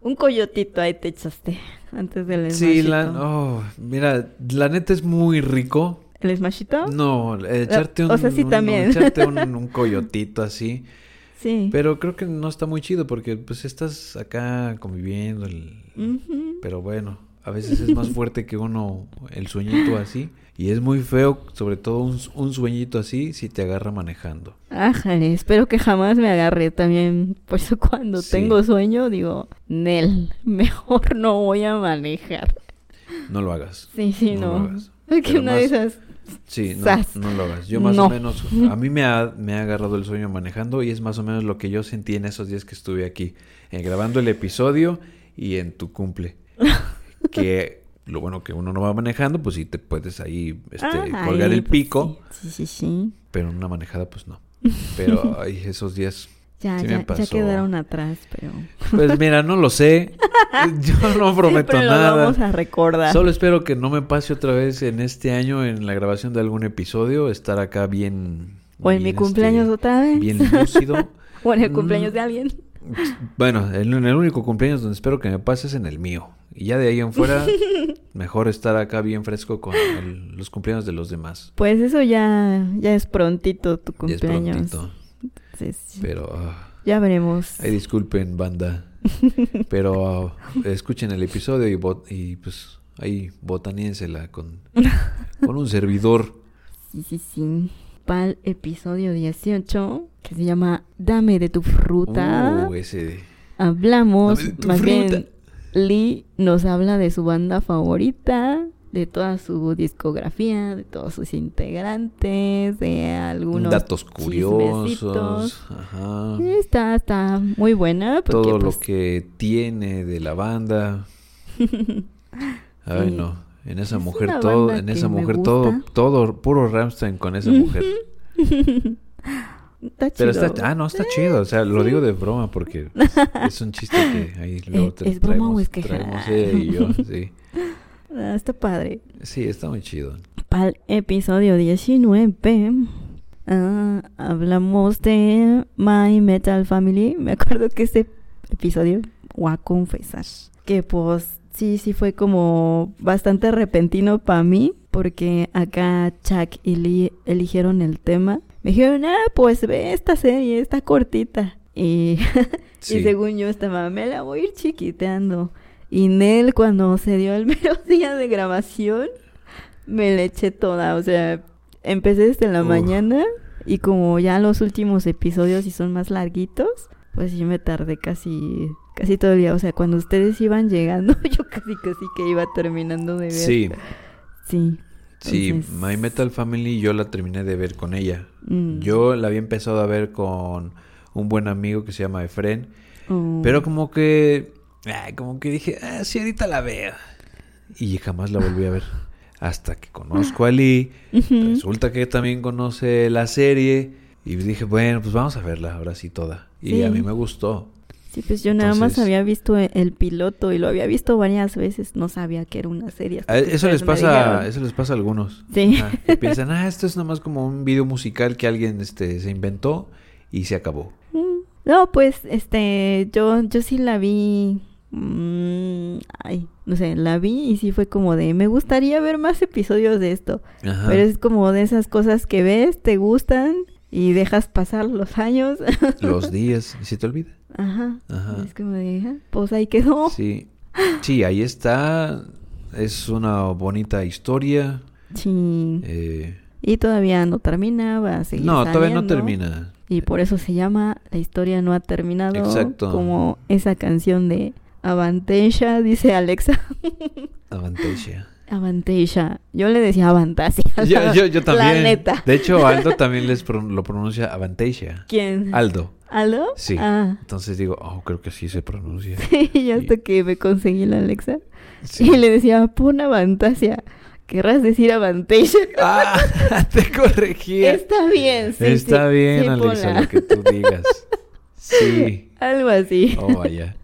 un coyotito ahí te echaste antes del smashito. Sí, la, oh, mira, la neta es muy rico. ¿El smashito? No, echarte un, o sea, sí, también. echarte un, coyotito así. Sí. Pero creo que no está muy chido porque pues estás acá conviviendo. El... Pero bueno, a veces es más fuerte que uno el sueñito así. Y es muy feo, sobre todo un, sueñito así, si te agarra manejando. Ájale, espero que jamás me agarre también. Por eso cuando tengo sueño digo, Nel, mejor no voy a manejar. No lo hagas. Sí, sí, no. Es que una de esas... Sí, no, no, lo hagas. Yo más o menos, a mí me ha, me ha agarrado el sueño manejando y es más o menos lo que yo sentí en esos días que estuve aquí, eh, grabando el episodio y en tu cumple. que lo bueno que uno no va manejando, pues sí te puedes ahí este, ah, colgar el pues pico. Sí. sí, sí, Pero en una manejada, pues no. Pero ay, esos días. Ya, ya, ya, quedaron atrás, pero. Pues mira, no lo sé. Yo no prometo nada. Lo vamos a recordar. Solo espero que no me pase otra vez en este año en la grabación de algún episodio, estar acá bien. O en mi este, cumpleaños otra vez. Bien lúcido. o en el cumpleaños de alguien. Bueno, en el único cumpleaños donde espero que me pase es en el mío. Y ya de ahí en fuera, mejor estar acá bien fresco con los cumpleaños de los demás. Pues eso ya, ya es prontito tu cumpleaños. es prontito. Pero... Ah, ya veremos. Ay, disculpen, banda. Pero ah, escuchen el episodio y, y pues ahí botaníensela con, con un servidor. Sí, sí, sí. Para el episodio 18, que se llama Dame de tu fruta. Uh, ese... Hablamos, más bien Lee nos habla de su banda favorita, de toda su discografía, de todos sus integrantes, de algunos datos curiosos. Ajá. Está, está muy buena. Todo lo pues, que tiene de la banda. Ay, no. En esa mujer todo, en esa mujer todo, todo, puro Ramstein con esa mujer. Está chido. Pero está, ah, no, está chido. O sea, lo digo de broma porque es un chiste que ahí luego te ¿Es broma o es que traemos y yo, sí. Ah, está padre. Sí, está muy chido. Para el episodio 19 ah, hablamos de My Metal Family. Me acuerdo que ese episodio, voy a confesar, que pues sí, sí fue como bastante repentino para mí porque acá Chuck y Lee eligieron el tema me dijeron, ah, pues ve esta serie, está cortita. Y, y según yo estaba, me la voy a ir chiquiteando. Y Nel, cuando se dio el mero día de grabación, me le eché toda. O sea, empecé desde la mañana y como ya los últimos episodios y son más larguitos, pues yo me tardé casi casi todo el día. O sea, cuando ustedes iban llegando, yo casi casi que iba terminando de ver. Sí. Sí. Sí, My Metal Family yo la terminé de ver con ella. Mm. Yo la había empezado a ver con un buen amigo que se llama Efren. Oh. Pero como que... como que dije, ah, sí, ahorita la veo. Y jamás la volví a ver. Hasta que conozco a Lee. Resulta que también conoce la serie. Y dije, bueno, pues vamos a verla ahora sí toda. Y a mí me gustó. Sí, pues yo nada más había visto e, el piloto y lo había visto varias veces, no sabía que era una serie. Ah, eso les pasa, eso les pasa a algunos. Sí. piensan, ah, esto es nada más como un video musical que alguien este se inventó y se acabó. Mm, no, pues este yo yo sí la vi mm, ay, no sé, la vi y sí fue como de me gustaría ver más episodios de esto. Pero es como de esas cosas que ves, te gustan y dejas pasar los años. Los días y se te olvida. Ajá. Ajá. Es como de, ah, pues ahí quedó. Sí. Sí, ahí está. Es una bonita historia. Sí. Eh, Y todavía no termina, va a seguir No, todavía no termina. Y por eso se llama La historia no ha terminado. Exacto. Como esa canción de Avantasia, dice Alexa. Avantasia. Avantasia. Yo le decía Avantasia. Yo, yo, también. La neta. De hecho, Aldo también les lo pronuncia Avantasia. ¿Quién? Aldo. ¿Aldo? Sí. Ah. Entonces digo, oh, creo que así se pronuncia. Sí, hasta que me conseguí la Alexa. Y le decía, pon Avantasia. Querrás decir Avantasia. Ah, te corregí. Está bien, sí. Está bien, Alexa, lo que tú digas. Sí. Algo así. Oh, vaya.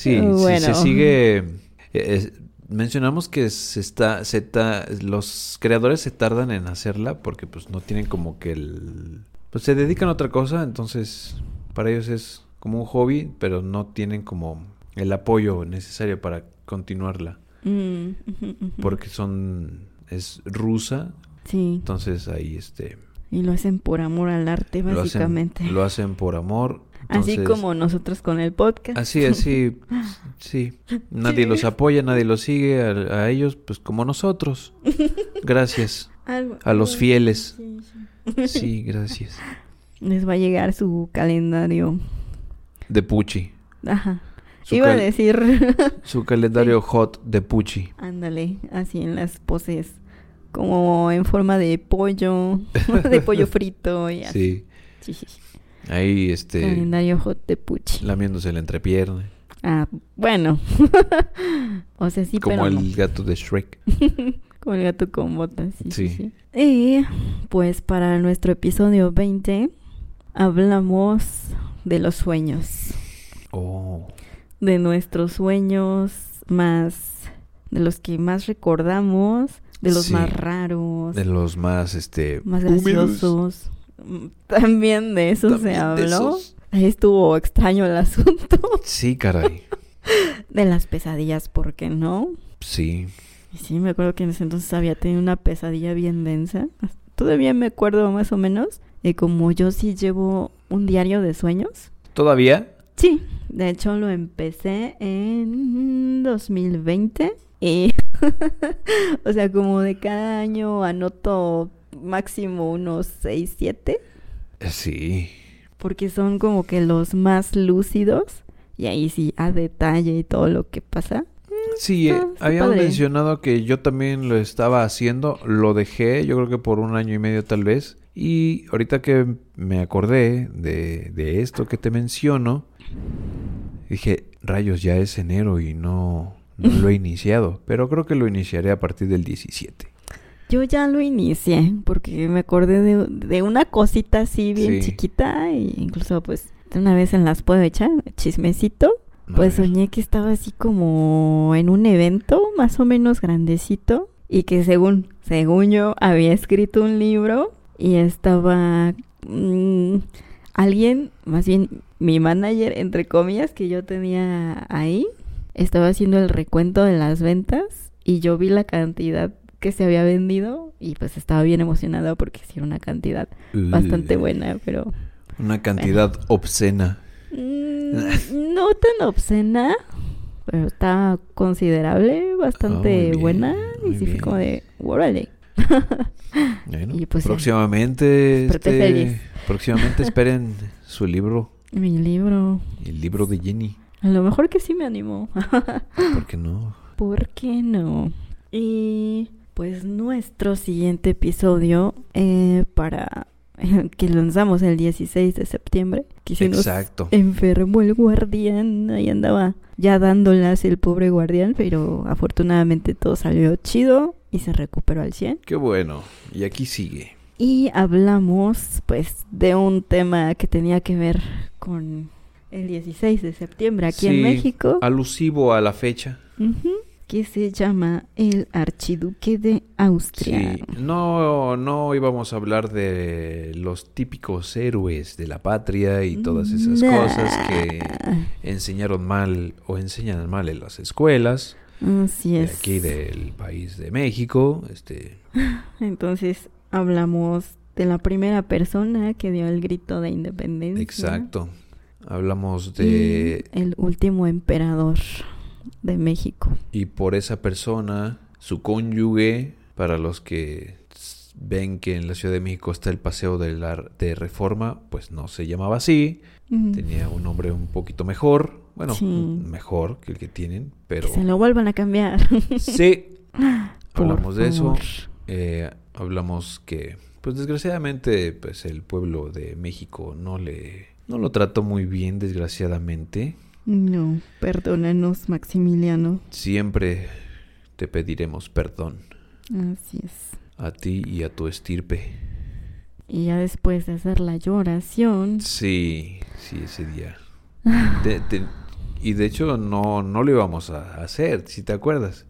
Sí, sí se sigue. Eh, mencionamos que se está, se los creadores se tardan en hacerla porque pues no tienen como que el, pues se dedican a otra cosa, entonces para ellos es como un hobby, pero no tienen como el apoyo necesario para continuarla. Mm, porque son, es rusa. Sí. Entonces ahí este... Y lo hacen por amor al arte, básicamente. lo hacen por amor así como nosotros con el podcast. Así, así, sí. Nadie los apoya, nadie los sigue, a, ellos, pues como nosotros. Gracias. a los fieles. Sí, gracias. Les va a llegar su calendario. De Pucci. Ajá. Iba a decir... su calendario hot de Pucci. Ándale, así en las poses. Como en forma de pollo, de pollo frito y así. Sí. sí. Ahí, este... Calendario Pucci. Lamiéndose la entrepierna. Ah, bueno. o sea, sí, Como el gato de Shrek. Como el gato con botas. Sí, sí. Y pues para nuestro episodio 20 hablamos de los sueños. Oh. De nuestros sueños más... De los que más recordamos. De los más raros. De los más, este... Más graciosos. También de eso se habló. Ahí estuvo extraño el asunto. Sí, caray. de las pesadillas, ¿por qué no? Sí. Sí, me acuerdo que en ese entonces había tenido una pesadilla bien densa. Todavía me acuerdo más o menos. Y como yo sí llevo un diario de sueños. ¿Todavía? Sí, de hecho lo empecé en 2020. Y, o sea, como de cada año anoto máximo unos 6, 7. Sí. Porque son como que los más lúcidos. Y ahí sí, a detalle y todo lo que pasa. Sí, eh, habíamos mencionado que yo también lo estaba haciendo. Lo dejé, yo creo que por un año y medio tal vez. Y ahorita que me acordé de, de esto que te menciono, dije, rayos, ya es enero y no, no lo he iniciado. Pero creo que lo iniciaré a partir del 17. Yo ya lo inicié porque me acordé de, una cosita así bien chiquita e incluso pues una vez en las puedo echar chismecito. Pues soñé que estaba así como en un evento más o menos grandecito y que según, según yo había escrito un libro y estaba mm, alguien, más bien mi manager entre comillas que yo tenía ahí, estaba haciendo el recuento de las ventas y yo vi la cantidad que se había vendido y pues estaba bien emocionada porque sí era una cantidad bastante buena, pero... Una cantidad obscena. Mm, no tan obscena, pero está considerable, bastante buena y sí fue como de, órale. y pues, próximamente, este, próximamente esperen su libro. Mi libro. El libro de Jenny. A lo mejor que sí me animó. ¿Por qué no? ¿Por qué no? Y pues nuestro siguiente episodio eh, para que lanzamos el 16 de septiembre. Que se Exacto. enfermó el guardián, ahí andaba ya dándolas el pobre guardián, pero afortunadamente todo salió chido y se recuperó al 100. Qué bueno, y aquí sigue. Y hablamos pues de un tema que tenía que ver con el 16 de septiembre aquí en México. Alusivo a la fecha que se llama el Archiduque de Austria. Sí, no, no íbamos a hablar de los típicos héroes de la patria y todas esas cosas que enseñaron mal o enseñan mal en las escuelas. Así es. De aquí del país de México. Este. Entonces hablamos de la primera persona que dio el grito de independencia. Exacto. Hablamos de... el último emperador de México. Y por esa persona, su cónyuge, para los que ven que en la Ciudad de México está el Paseo de, la, de Reforma, pues no se llamaba así. Tenía un nombre un poquito mejor. Bueno, mejor que el que tienen, pero... se lo vuelvan a cambiar. sí. hablamos de eso. Eh, hablamos que, pues desgraciadamente, pues el pueblo de México no le... No lo trató muy bien, desgraciadamente. No, perdónanos, Maximiliano. Siempre te pediremos perdón. Así es. A ti y a tu estirpe. Y ya después de hacer la lloración. Sí, sí, ese día. y de hecho no, no lo íbamos a hacer, si te acuerdas.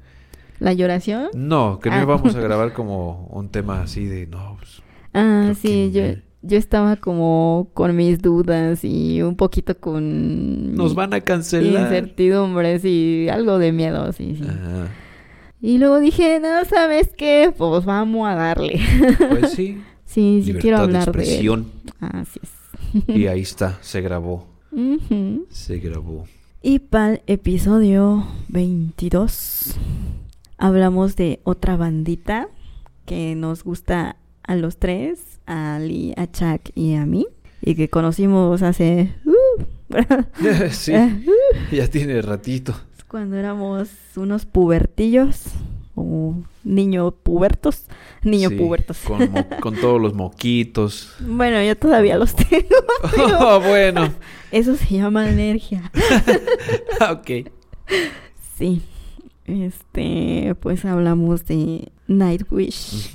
¿La lloración? No, que no ah. íbamos a grabar como un tema así de no. Pues, ah, sí, yo, yo estaba como con mis dudas y un poquito con... Nos van a cancelar. Incertidumbres y algo de miedo, sí, sí. Y luego dije, no, ¿sabes qué? Pues vamos a darle. Pues sí. sí, sí quiero hablar de, expresión. Así es. Y ahí está, se grabó. Se grabó. Y para el episodio 22 hablamos de otra bandita que nos gusta a los tres a Ali, a Chuck y a mí. Y que conocimos hace... Uh, sí, uh. ya tiene ratito. Cuando éramos unos pubertillos o niños pubertos, niños pubertos. Con, todos los moquitos. Bueno, yo todavía los tengo. Oh, bueno. Eso se llama alergia. ok. Sí. Este, pues hablamos de Nightwish.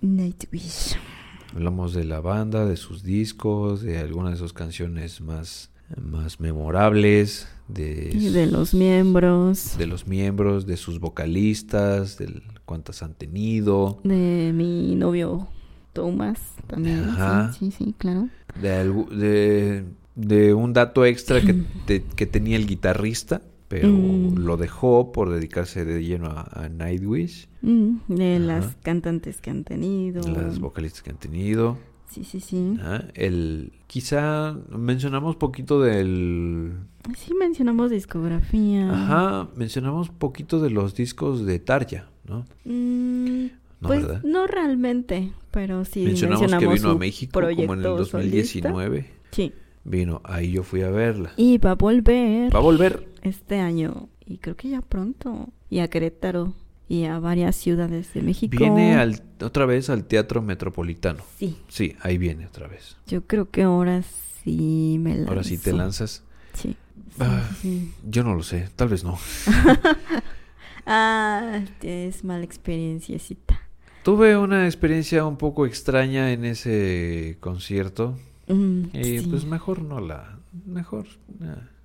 Nightwish. Hablamos de la banda, de sus discos, de algunas de sus canciones más, más memorables, de, de los miembros. De los miembros, de sus vocalistas, de cuántas han tenido. De mi novio Thomas también. Sí, sí, claro. De, de, un dato extra que, que tenía el guitarrista pero mm. lo dejó por dedicarse de lleno a, Nightwish. Mm, de las cantantes que han tenido. Las vocalistas que han tenido. Sí, sí, sí. el, quizá mencionamos poquito del... Sí, mencionamos discografía. Ajá, mencionamos poquito de los discos de Tarja, ¿no? Mm, no, pues no realmente, pero sí mencionamos, que vino a México como en el 2019. Sí. Vino, ahí yo fui a verla. Y va a volver. Va a volver. Este año. Y creo que ya pronto. Y a Querétaro. Y a varias ciudades de México. Viene al, otra vez al Teatro Metropolitano. Sí. Sí, ahí viene otra vez. Yo creo que ahora sí me lanzo. Ahora sí te lanzas. Sí. Ah, yo no lo sé, tal vez no. ah, es mala experienciacita. Tuve una experiencia un poco extraña en ese concierto. Mm, y pues mejor no la... Mejor...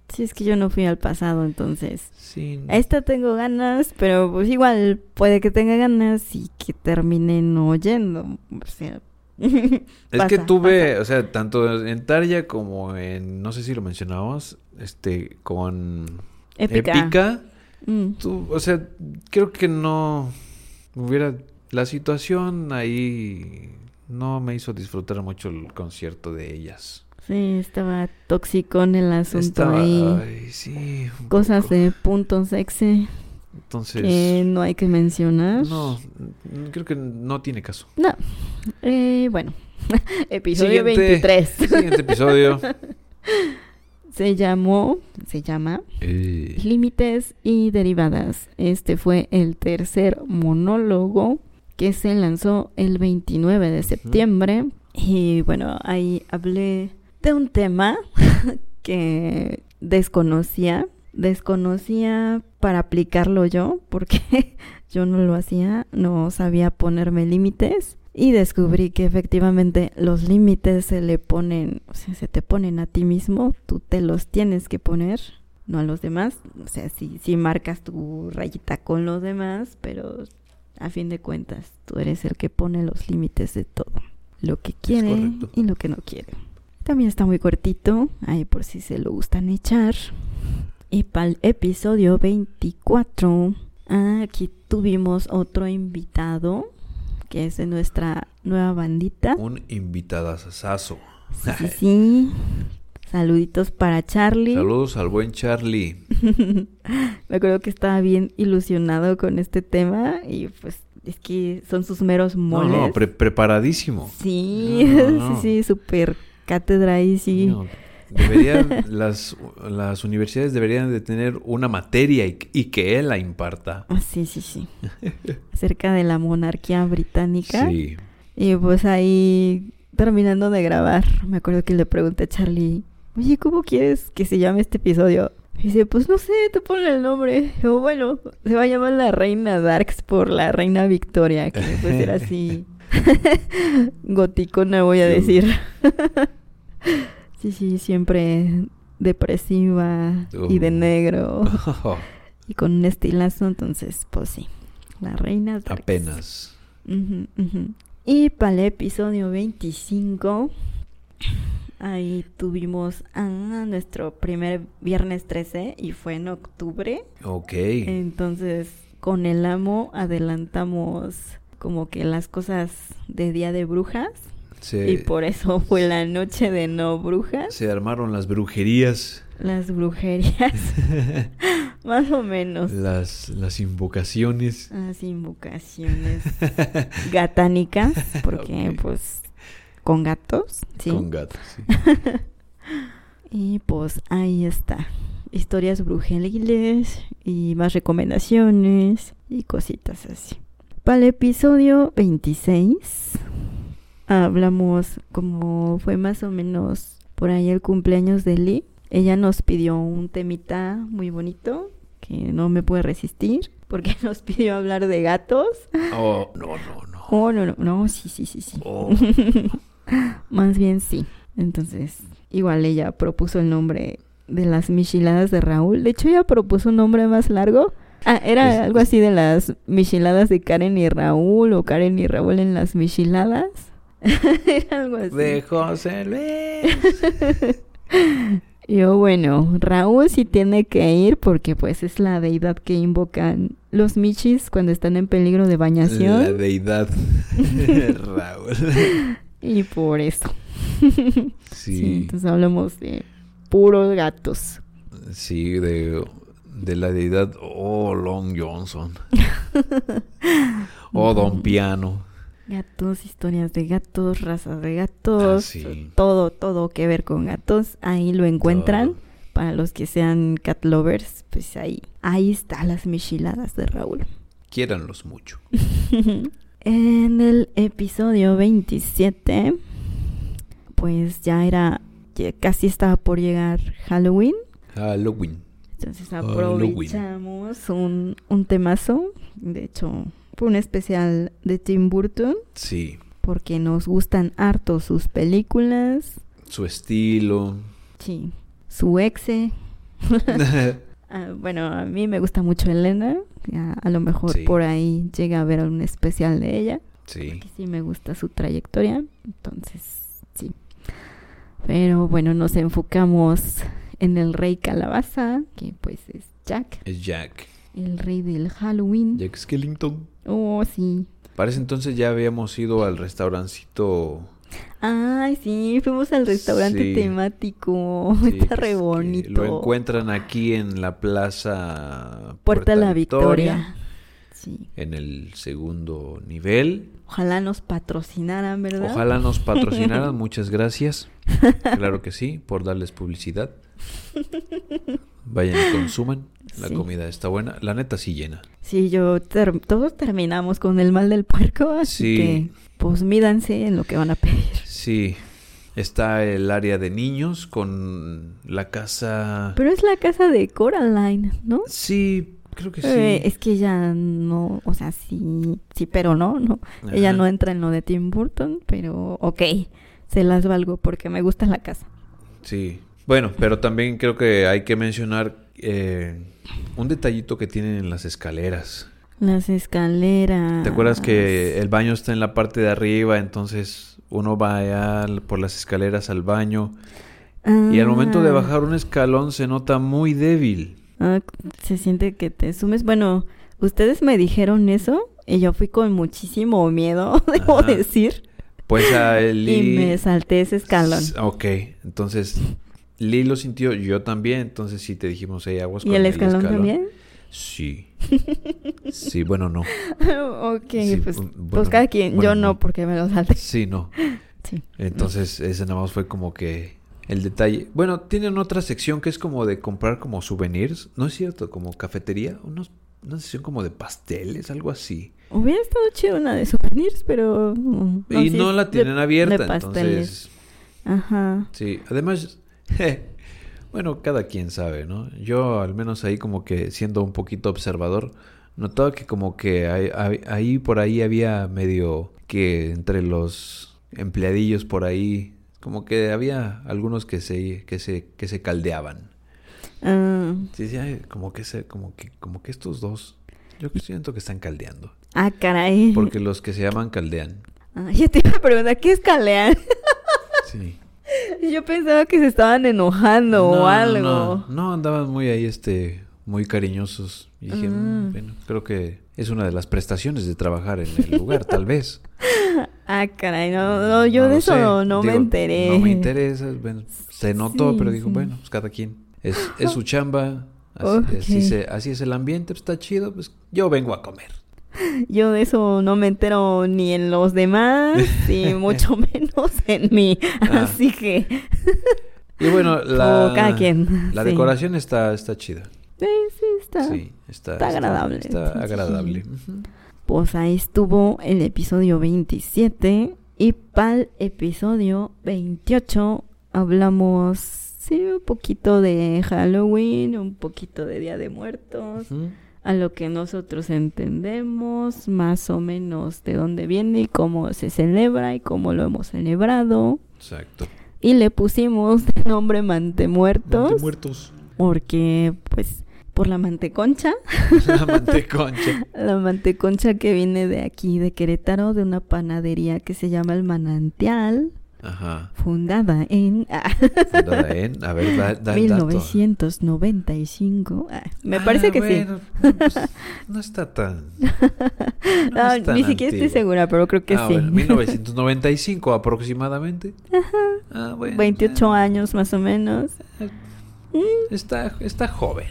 Sí, es que yo no fui al pasado, entonces. Sí. Esta tengo ganas, pero pues igual puede que tenga ganas y que termine no oyendo. O sea. es que tuve, o sea, tanto en Tarja como en, no sé si lo mencionamos, este, con Épica. Mm. o sea, creo que no hubiera, la situación ahí no me hizo disfrutar mucho el concierto de ellas. Sí, estaba tóxico en el asunto ahí. sí, Cosas de punto sexy. Entonces. Que no hay que mencionar. No, creo que no tiene caso. No. Eh, bueno, episodio 23. Siguiente episodio. se llamó, se llama eh. Límites y Derivadas. Este fue el tercer monólogo que se lanzó el 29 de septiembre. Y bueno, ahí hablé de un tema que desconocía. Desconocía para aplicarlo yo, porque yo no lo hacía, no sabía ponerme límites. Y descubrí que efectivamente los límites se le ponen, o sea, se te ponen a ti mismo, tú te los tienes que poner, no a los demás. O sea, si, si marcas tu rayita con los demás, pero a fin de cuentas, tú eres el que pone los límites de todo. Lo que quiere y lo que no quiere. También está muy cortito, ahí por si se lo gustan echar. Y para el episodio 24, aquí tuvimos otro invitado, que es de nuestra nueva bandita. Un invitadazazo. Sí, sí, sí. Saluditos para Charlie. Saludos al buen Charlie. Me acuerdo que estaba bien ilusionado con este tema y pues es que son sus meros moles. No, no, preparadísimo. Sí, sí, sí, súper cátedra ahí, sí. deberían, las, las universidades deberían de tener una materia y, que él la imparta. Ah, sí, sí, sí. Acerca de la monarquía británica. Sí. Y pues ahí, terminando de grabar, me acuerdo que le pregunté a Charlie, oye, ¿cómo quieres que se llame este episodio? Y dice, pues no sé, te ponle el nombre. O bueno, se va a llamar la reina Darks por la reina Victoria, que pues era así goticona, voy a decir. sí, sí, siempre depresiva y de negro. y con un estilazo, entonces, pues sí, la reina Darks. Apenas. Y para el episodio 25 Ahí tuvimos a nuestro primer viernes 13 y fue en octubre. Ok. Entonces, con el amo adelantamos como que las cosas de Día de Brujas. Sí. Y por eso fue la noche de no brujas. Se armaron las brujerías. Las brujerías. Más o menos. Las, las invocaciones. Las invocaciones gatánicas. Porque pues con gatos, ¿sí? Con gatos, sí. y pues ahí está. Historias brujeriles y más recomendaciones y cositas así. Para el episodio 26 hablamos como fue más o menos por ahí el cumpleaños de Lee. Ella nos pidió un temita muy bonito que no me puede resistir porque nos pidió hablar de gatos. Oh, no, no, no. Oh, no, no, no, sí, sí, sí, sí. Oh. Más bien sí. Entonces, igual ella propuso el nombre de las michiladas de Raúl. De hecho, ella propuso un nombre más largo. Ah, era algo así de las michiladas de Karen y Raúl o Karen y Raúl en las michiladas. era algo así. De José Luis. Yo, bueno, Raúl sí tiene que ir porque pues es la deidad que invocan los michis cuando están en peligro de bañación. La deidad. Raúl. Y por eso. Sí. Entonces hablamos de puros gatos. Sí, de, de la deidad Oh Long Johnson. oh Don Piano. Gatos, historias de gatos, razas de gatos, ah, todo, todo que ver con gatos, ahí lo encuentran. Para los que sean cat lovers, pues ahí, ahí están las michiladas de Raúl. Quiéranlos mucho. En el episodio 27, pues ya era, casi estaba por llegar Halloween. Halloween. Entonces aprovechamos un, un temazo. De hecho, fue un especial de Tim Burton. Sí. Porque nos gustan harto sus películas. Su estilo. Sí. Su exe. Ah, bueno, a mí me gusta mucho Elena. A, lo mejor por ahí llega a ver un especial de ella. Sí. sí me gusta su trayectoria. Entonces, sí. Pero bueno, nos enfocamos en el rey calabaza, que pues es Jack. Es Jack. El rey del Halloween. Jack Skellington. Oh, sí. Para entonces ya habíamos ido al restaurancito Ay, sí, fuimos al restaurante temático. Está re bonito. Lo encuentran aquí en la plaza Puerta, de la Victoria. Sí. En el segundo nivel. Ojalá nos patrocinaran, ¿verdad? Ojalá nos patrocinaran, muchas gracias. Claro que sí, por darles publicidad. Vayan y consuman. La comida está buena. La neta sí llena. Sí, yo todos terminamos con el mal del puerco, así que pues mídanse en lo que van a pedir. Sí. Está el área de niños con la casa. Pero es la casa de Coraline, ¿no? Sí, creo que sí. Eh, es que ella no, o sea, sí, sí, pero no, no. Ella no entra en lo de Tim Burton, pero ok, se las valgo porque me gusta la casa. Sí. Bueno, pero también creo que hay que mencionar eh, un detallito que tienen en las escaleras. Las escaleras. ¿Te acuerdas que el baño está en la parte de arriba? Entonces uno va allá por las escaleras al baño. Y al momento de ah. bajar un escalón se nota muy débil. Ah, se siente que te sumes. Bueno, ustedes me dijeron eso y yo fui con muchísimo miedo, debo decir. Pues a Lee... Y me salté ese escalón. Ok, entonces Lee lo sintió, yo también. Entonces sí te dijimos, hey, aguas ¿Y el escalón también? Sí. Sí, bueno, no. ok, pues, pues, cada quien. Yo no, porque me lo salté. Sí, no. Sí. Entonces, ese nada más fue como que el detalle. Bueno, tienen otra sección que es como de comprar como souvenirs. ¿No es cierto? Como cafetería. Unos, una sección como de pasteles, algo así. Hubiera estado chido una de souvenirs, pero... y no la tienen abierta, entonces... Ajá. Sí, además... bueno, cada quien sabe, ¿no? Yo al menos ahí como que siendo un poquito observador, notaba que como que ahí, por ahí había medio que entre los empleadillos por ahí como que había algunos que se que se que se caldeaban. Ah. Sí, sí, como que se como que como que estos dos yo siento que están caldeando. Ah, caray. Porque los que se llaman caldean. Ah, ya te iba a preguntar, ¿qué es caldean? Sí. Yo pensaba que se estaban enojando o algo. No, no, andaban muy ahí, este, muy cariñosos. Y dije, mm, ah. bueno, creo que es una de las prestaciones de trabajar en el lugar, tal vez. Ah, caray, no, yo de eso no me enteré. No me interesa, bueno, se notó, pero digo, bueno, pues cada quien. Es, es su chamba, así, así, es el ambiente, pues está chido, pues yo vengo a comer. Yo de eso no me entero ni en los demás y mucho menos en mí. Ah. Así que. y bueno, la, la decoración está, está chida. Sí, sí, está. Sí, está, está agradable. Está, agradable. Pues ahí estuvo el episodio 27 y para el episodio 28 hablamos, sí, un poquito de Halloween, un poquito de Día de Muertos a lo que nosotros entendemos, más o menos de dónde viene y cómo se celebra y cómo lo hemos celebrado. Exacto. Y le pusimos de nombre Mantemuertos. Mantemuertos. Porque, pues, por la manteconcha. La manteconcha. la manteconcha que viene de aquí, de Querétaro, de una panadería que se llama El Manantial. Ajá. Fundada en... Fundada en... A ver, da, da 1995. Ah, me parece que sí. Pues, no está tan... No, ni siquiera estoy segura, pero creo que ah, sí. Bueno, 1995 aproximadamente. Ajá. Ah, bueno, 28 años más o menos. Está, está joven.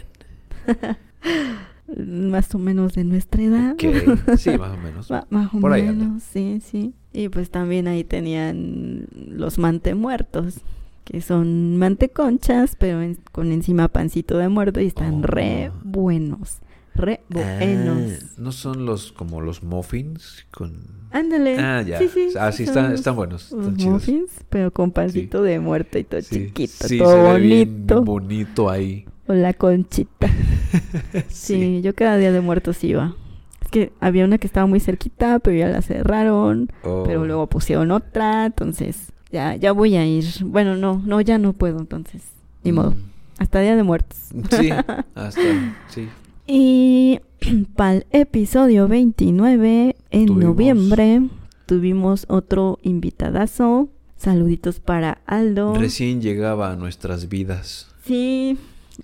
más o menos de nuestra edad. Sí, más o menos. más o menos, sí, sí. Y pues también ahí tenían los mantemuertos, que son manteconchas, pero con encima pancito de muerto y están re oh. buenos. Re buenos. Ah, ¿No son los como los muffins con Ándale. Ah, ya. Sí, sí, ah, sí, están, están buenos. Están chidos. muffins, pero con pancito de muerto y todo chiquito, todo bonito. bonito ahí. O la conchita. sí. yo cada día de muertos iba. Es que había una que estaba muy cerquita, pero ya la cerraron. Pero oh. luego pusieron otra, entonces ya, ya voy a ir. Bueno, no, no, ya no puedo, entonces. Ni modo. Mm. Hasta Día de Muertos. Sí, hasta, sí. Y para el episodio 29, en noviembre, tuvimos otro invitadazo. Saluditos para Aldo. Recién llegaba a nuestras vidas. Sí,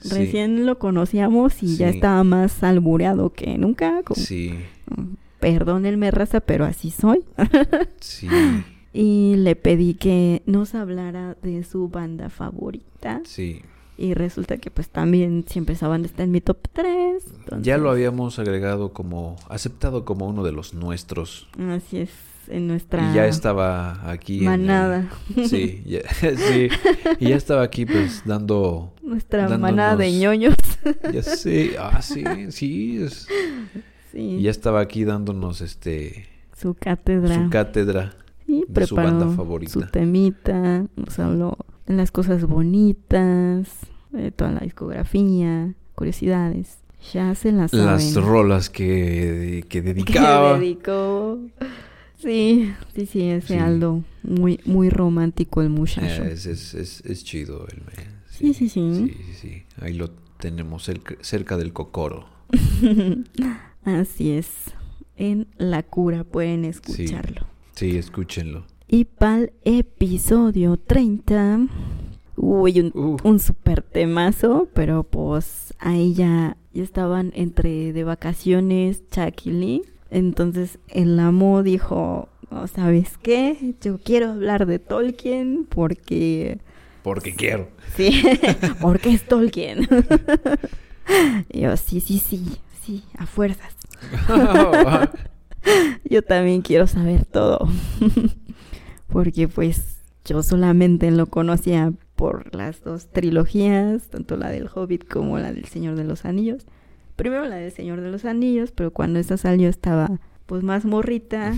Recién lo conocíamos y ya estaba más albureado que nunca. Sí. Perdónenme, raza, pero así soy. sí. Y le pedí que nos hablara de su banda favorita. Sí. Y resulta que pues también siempre esa banda está en mi top 3. Ya lo habíamos agregado como, aceptado como uno de los nuestros. Así es en nuestra y ya estaba aquí manada. sí, sí, y ya estaba aquí pues dando nuestra manada de ñoños. ya sé, ah sí, sí, sí. Y ya estaba aquí dándonos este su cátedra. Su cátedra. Y de su banda favorita. Su temita, nos habló de las cosas bonitas, de toda la discografía, curiosidades. Ya se las saben. Las rolas que, que dedicaba. Que dedicó. Sí, sí, sí, ese Aldo. Muy, muy romántico el muchacho. es, es, es, es, chido el sí sí, sí, sí. Sí, sí, Ahí lo tenemos cerca del cocoro. Así es. En La Cura pueden escucharlo. Sí, escúchenlo. Y para el episodio 30, uy, un, uh. un super temazo, pero pues ahí ya, ya estaban entre de vacaciones Chucky Lee entonces el amo dijo, ¿sabes qué? Yo quiero hablar de Tolkien porque... Porque quiero. Sí, porque es Tolkien. y yo, sí, sí, sí, sí, a fuerzas. yo también quiero saber todo. Porque pues yo solamente lo conocía por las dos trilogías, tanto la del Hobbit como la del Señor de los Anillos. Primero la del Señor de los Anillos, pero cuando esa salió estaba pues más morrita.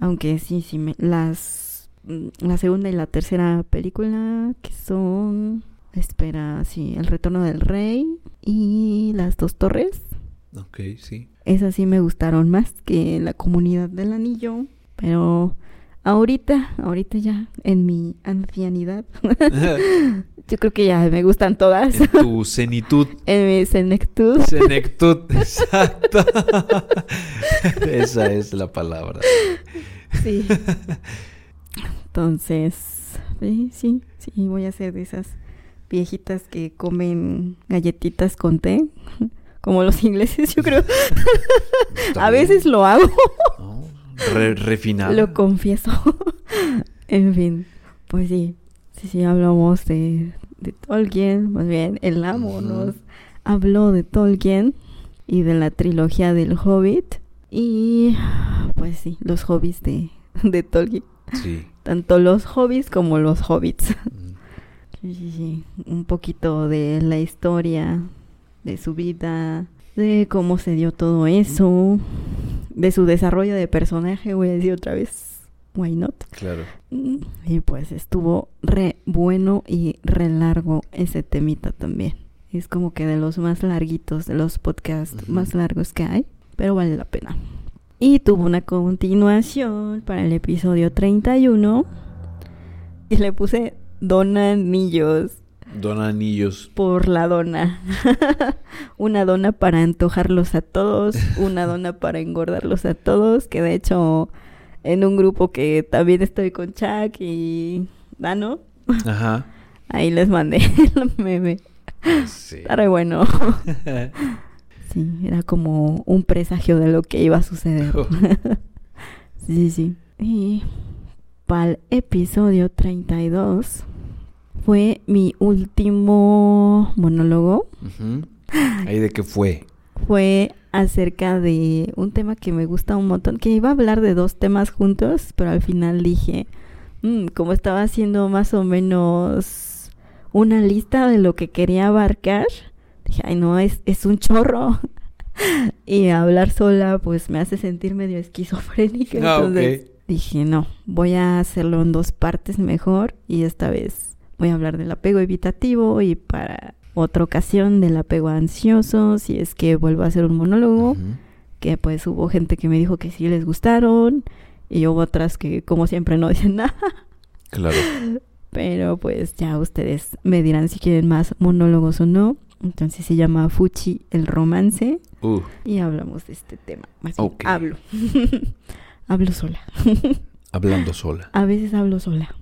Aunque sí, sí, me, las mm, la segunda y la tercera película que son espera, sí, El Retorno del Rey y Las Dos Torres. Ok, sí. Esas sí me gustaron más que La Comunidad del Anillo, pero ahorita, ahorita ya en mi ancianidad, yo creo que ya me gustan todas. En tu cenitud. en mi senectud. Senectud, exacto. Esa es la palabra. Sí. Entonces, sí, sí, sí, voy a hacer de esas viejitas que comen galletitas con té, como los ingleses, yo creo. a veces lo hago. Refinado. Lo confieso. en fin, pues sí, sí, sí, hablamos de, de Tolkien, más bien el amo nos habló de Tolkien y de la trilogía del Hobbit y pues sí, los hobbies de, de Tolkien. Sí. Tanto los hobbies como los hobbits. Sí, un poquito de la historia, de su vida, de cómo se dio todo eso, de su desarrollo de personaje, voy a decir otra vez, why not? Claro. Mm, y pues estuvo re bueno y re largo ese temita también. Es como que de los más larguitos, de los podcasts más largos que hay, pero vale la pena. Y tuvo una continuación para el episodio 31 y le puse Dona Anillos. Dona Anillos. Por la dona. una dona para antojarlos a todos, una dona para engordarlos a todos, que de hecho en un grupo que también estoy con Chuck y Dano. Ajá. Ahí les mandé el meme. Sí. Está re bueno. sí, era como un presagio de lo que iba a suceder. sí, sí. Y para el episodio 32 fue mi último monólogo. ¿Ahí de qué fue? Fue acerca de un tema que me gusta un montón, que iba a hablar de dos temas juntos, pero al final dije, mm, como estaba haciendo más o menos una lista de lo que quería abarcar, dije, ay no, es, es un chorro. y hablar sola pues me hace sentir medio esquizofrénica. Ah, entonces, dije, no, voy a hacerlo en dos partes mejor y esta vez voy a hablar del apego evitativo y para otra ocasión del apego ansioso, si es que vuelvo a hacer un monólogo, que pues hubo gente que me dijo que sí les gustaron y hubo otras que como siempre no dicen nada. Claro. Pero pues ya ustedes me dirán si quieren más monólogos o no. Entonces se llama Fuchi el romance. Uh. Y hablamos de este tema. Más hablo. hablo sola. Hablando sola. A veces hablo sola.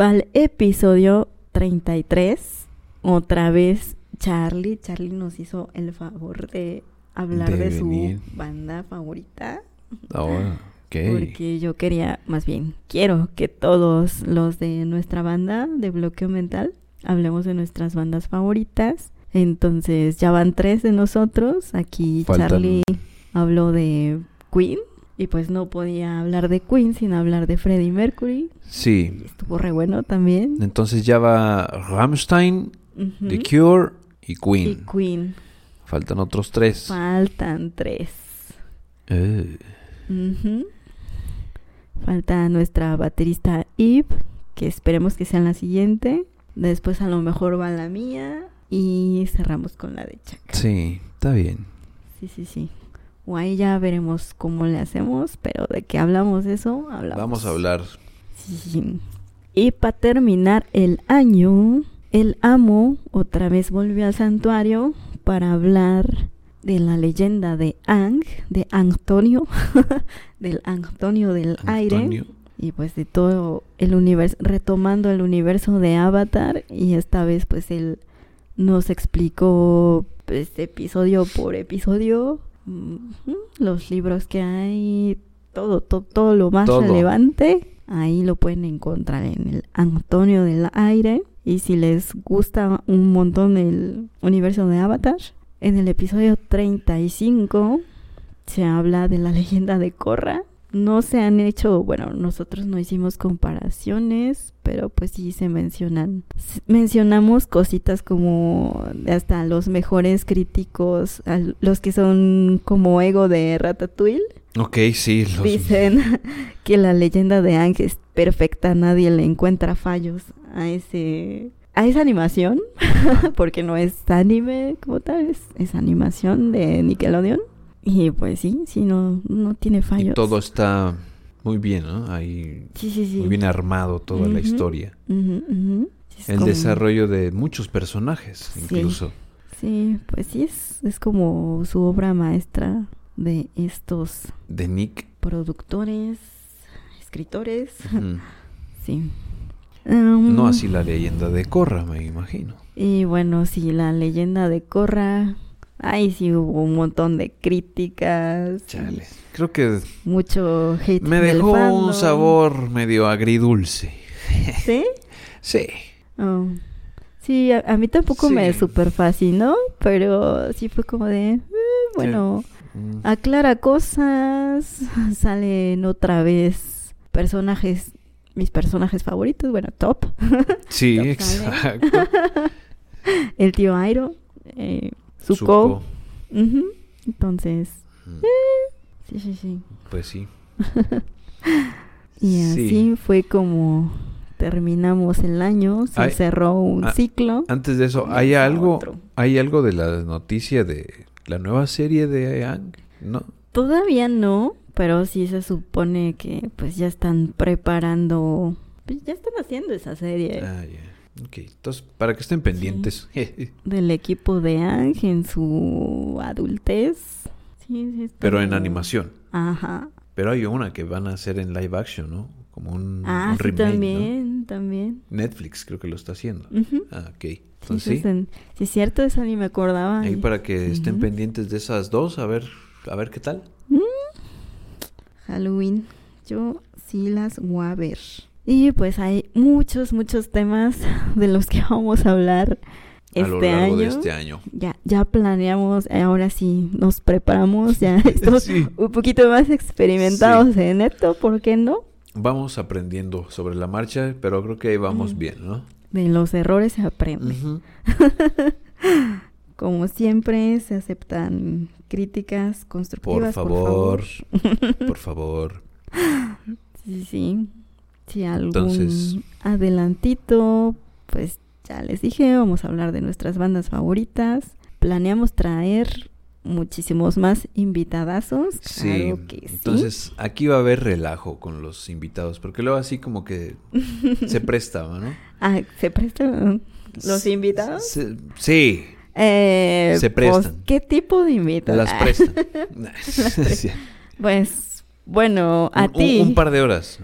El episodio 33, otra vez Charlie. Charlie nos hizo el favor de hablar de, su banda favorita. Ahora. Porque yo quería, más bien, quiero que todos los de nuestra banda de bloqueo mental hablemos de nuestras bandas favoritas. Entonces ya van tres de nosotros. Aquí Charlie habló de Queen. Y pues no podía hablar de Queen sin hablar de Freddie Mercury. Sí. estuvo re bueno también. Entonces ya va Rammstein, The Cure y Queen. Y Queen. Faltan otros tres. Faltan tres. Eh. Falta nuestra baterista Eve, que esperemos que sea la siguiente. Después a lo mejor va la mía y cerramos con la de Chaca. Sí, está bien. Sí, sí, sí. O ahí ya veremos cómo le hacemos, pero de qué hablamos eso, hablamos. Vamos a hablar. Sí. Y para terminar el año, el amo otra vez volvió al santuario para hablar de la leyenda de Ang, de Antonio, del Antonio del aire. Y pues de todo el universo, retomando el universo de Avatar. Y esta vez pues él nos explicó pues, episodio por episodio los libros que hay, todo, todo, todo lo más relevante, ahí lo pueden encontrar en el Antonio del Aire. Y si les gusta un montón el universo de Avatar, En el episodio 35 se habla de la leyenda de Korra. No se han hecho, bueno, nosotros no hicimos comparaciones, pero pues sí se mencionan. Mencionamos cositas como hasta los mejores críticos, los que son como ego de Ratatouille. Ok, sí. Dicen que la leyenda de Ángel es perfecta, nadie le encuentra fallos a ese a esa animación, porque no es anime como tal, es, animación de Nickelodeon. Y pues sí, sí, no, no tiene fallos. Y todo está muy bien, ¿no? Ahí muy bien armado toda la historia. El desarrollo de muchos personajes, incluso. Sí, pues sí, es, es como su obra maestra de estos... De Nick. Productores, escritores. Sí. Um, no así la leyenda de Corra, me imagino. Y bueno, sí, la leyenda de Corra. Ahí sí hubo un montón de críticas. Chale. Creo que. Mucho hate. Me dejó un sabor medio agridulce. ¿Sí? sí. Oh. Sí, a, mí tampoco me super fascinó, pero sí fue como de. Eh, bueno, aclara cosas. Salen otra vez personajes mis personajes favoritos, bueno, top. Sí, exacto. El tío Airo, eh, Zuko. Entonces, mm. eh, sí, sí, sí. Pues sí. y así fue como terminamos el año, se cerró un ciclo. Antes de eso, ¿hay algo, ¿hay algo de la noticia de la nueva serie de Ang? ¿No? Todavía no, pero sí se supone que pues ya están preparando, pues ya están haciendo esa serie. Ah. Ok, entonces para que estén pendientes. Del equipo de Ang en su adultez. Sí, sí. Pero en animación. Ajá. Pero hay una que van a hacer en live action, ¿no? Como un, ah, sí, también, también. Netflix creo que lo está haciendo. Ah, ok. Entonces, sí, sí. es cierto, esa ni me acordaba. Ahí para que estén pendientes de esas dos, a ver, a ver qué tal. Mm, Halloween. Yo sí las voy a ver. Y pues hay muchos, muchos temas de los que vamos a hablar este año. este año. Ya, ya planeamos, ahora sí nos preparamos, ya estamos un poquito más experimentados en esto, ¿por qué no? Vamos aprendiendo sobre la marcha, pero creo que ahí vamos mm. bien, ¿no? De los errores se aprende. Como siempre, se aceptan críticas constructivas. Por favor, por favor. Sí, sí. Si algún adelantito, pues ya les dije, vamos a hablar de nuestras bandas favoritas. Planeamos traer muchísimos más invitadazos. Sí, que entonces aquí va a haber relajo con los invitados, porque luego así como que se presta, ¿no? Ah, ¿se prestan los invitados? sí. Eh, Se pues, prestan. ¿Qué tipo de invitados? Las prestan. Pues, bueno, a ti. Un, par de horas.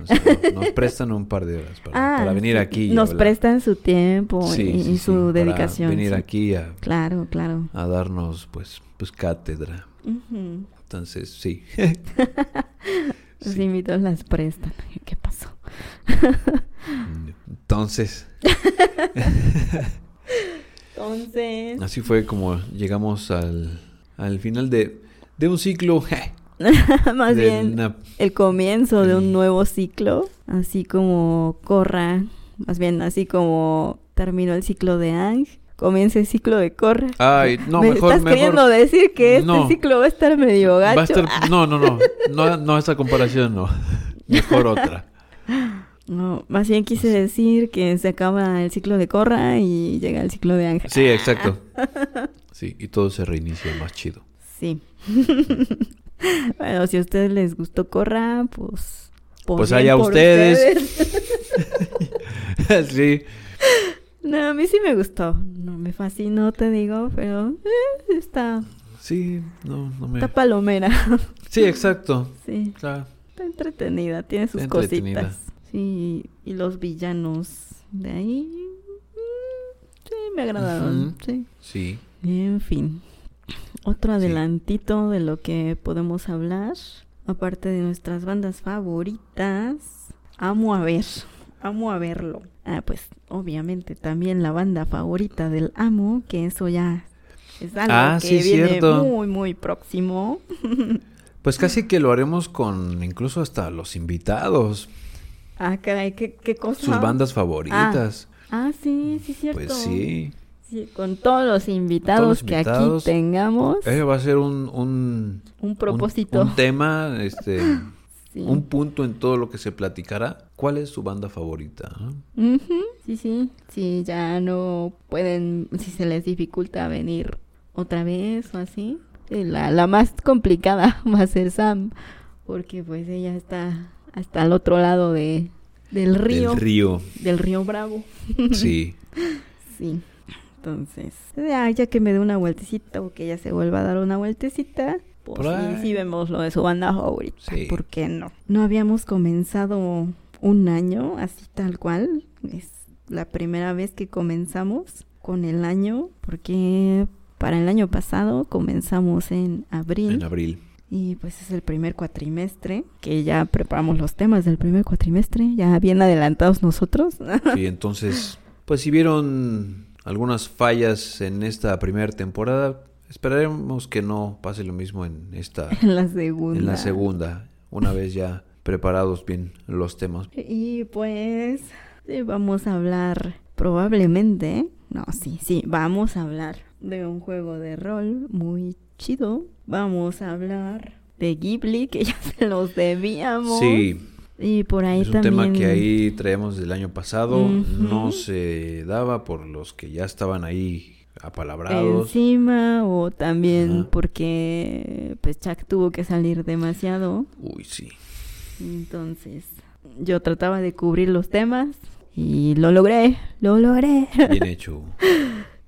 nos prestan un par de horas para, ah, venir aquí. Nos prestan su tiempo y, su dedicación. venir aquí a. Claro, claro. A darnos, pues, pues cátedra. Entonces, sí. Los invitados las prestan. ¿Qué pasó? Entonces. Entonces. Así fue como llegamos al, al final de, de un ciclo. Más bien el comienzo de un nuevo ciclo. Así como Corra. Más bien así como terminó el ciclo de Ang. Comienza el ciclo de Corra. Ay, no, ¿Me mejor. ¿Estás queriendo decir que este ciclo va a estar medio gacho? Va a estar... No, no, no. No, no, esa comparación no. Mejor otra. No, más bien quise decir que se acaba el ciclo de Corra y llega el ciclo de Ángel. Sí, exacto. Sí, y todo se reinicia más chido. Sí. bueno, si a ustedes les gustó Corra, pues... Pues allá ustedes. sí. No, a mí sí me gustó. No me fascinó, te digo, pero eh, está... Sí, no, no me... Está palomera. sí, exacto. Sí. Está entretenida, tiene sus cositas. Sí, y los villanos de ahí. Mm, sí, me agradaron. Sí. Sí. En fin. Otro adelantito de lo que podemos hablar. Aparte de nuestras bandas favoritas. Amo a ver. Amo a verlo. Ah, pues obviamente también la banda favorita del amo, que eso ya Es algo ah, que viene muy, muy próximo. Pues casi que lo haremos con incluso hasta los invitados. Ah, caray, ¿qué, qué cosa? Sus bandas favoritas. Ah, ah sí, sí, cierto. Pues sí. Sí, con todos los invitados, que aquí tengamos. Eh, va a ser un... Un, un propósito. Un, tema, este... Un punto en todo lo que se platicará. ¿Cuál es su banda favorita? Sí, sí. Sí, ya no pueden... Si se les dificulta venir otra vez o así. La, la más complicada va a ser Sam. Porque pues ella está hasta el otro lado de, del río. Del río. Del río Bravo. Sí. sí. Entonces, ya, ya que me dé una vueltecita o que ella se vuelva a dar una vueltecita, pues sí, sí, vemos lo de su banda favorita. Sí. ¿Por qué no? No habíamos comenzado un año así tal cual. Es la primera vez que comenzamos con el año porque para el año pasado comenzamos en abril. En abril. Y pues es el primer cuatrimestre, que ya preparamos los temas del primer cuatrimestre, ya bien adelantados nosotros. Sí, entonces, pues si vieron algunas fallas en esta primera temporada. Esperaremos que no pase lo mismo en esta. En la segunda. En la segunda, una vez ya preparados bien los temas. Y pues vamos a hablar probablemente, no, sí, sí, vamos a hablar de un juego de rol muy chido. Vamos a hablar de Ghibli, que ya se los debíamos. Sí, y por ahí es un tema que ahí traemos del año pasado. No se daba por los que ya estaban ahí apalabrados. Encima o también porque pues Chuck tuvo que salir demasiado. Uy, sí. Entonces yo trataba de cubrir los temas y lo logré, lo logré. Bien hecho.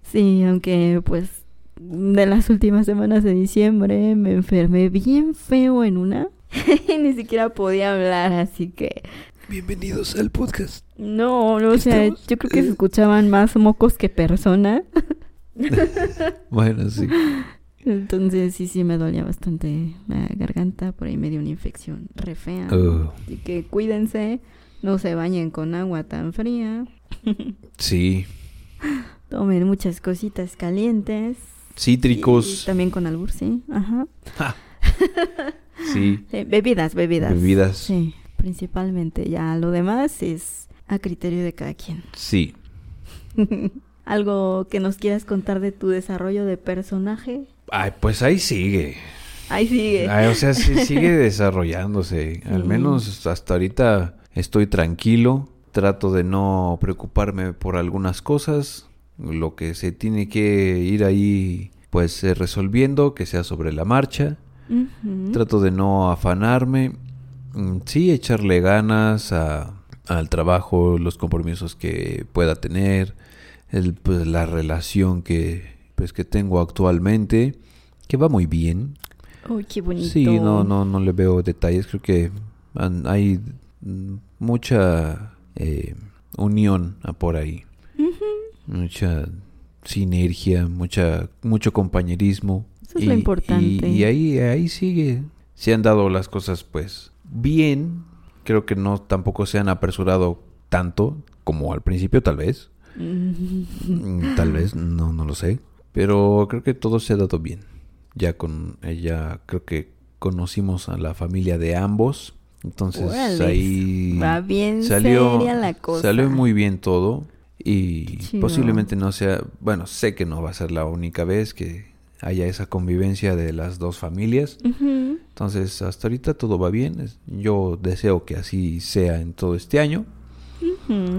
sí, aunque pues de las últimas semanas de diciembre me enfermé bien feo en una Ni siquiera podía hablar, así que... Bienvenidos al podcast. No, no, o sea, yo creo que se escuchaban más mocos que persona. bueno, sí. Entonces sí, sí me dolía bastante la garganta, por ahí me dio una infección re fea. Oh. Así que cuídense, no se bañen con agua tan fría. sí. Tomen muchas cositas calientes. Cítricos. también con albur, sí. Ajá. Sí. Bebidas, bebidas. Bebidas. Sí, principalmente. Ya lo demás es a criterio de cada quien. Sí. ¿Algo que nos quieras contar de tu desarrollo de personaje? Ay, pues ahí sigue. Ahí sigue. o sea, sí, sigue desarrollándose. Al menos hasta ahorita estoy tranquilo. Trato de no preocuparme por algunas cosas. Lo que se tiene que ir ahí, pues resolviendo, que sea sobre la marcha. Trato de no afanarme. Mm, sí, echarle ganas a, al trabajo, los compromisos que pueda tener, el, pues, la relación que, pues, que tengo actualmente, que va muy bien. Uy, qué bonito. Sí, no, no, no le veo detalles. Creo que hay mucha eh, unión por ahí. Mucha sinergia, mucha, mucho compañerismo. Eso es lo importante. Y, ahí, ahí sigue. Se han dado las cosas, pues, bien. Creo que no tampoco se han apresurado tanto como al principio, tal vez. Tal vez, no, no lo sé. Pero creo que todo se ha dado bien. Ya con ella, creo que conocimos a la familia de ambos. Entonces ahí va bien salió, la cosa. Salió muy bien todo. Y posiblemente no sea, bueno, sé que no va a ser la única vez que haya esa convivencia de las dos familias. Entonces, hasta ahorita todo va bien. Yo deseo que así sea en todo este año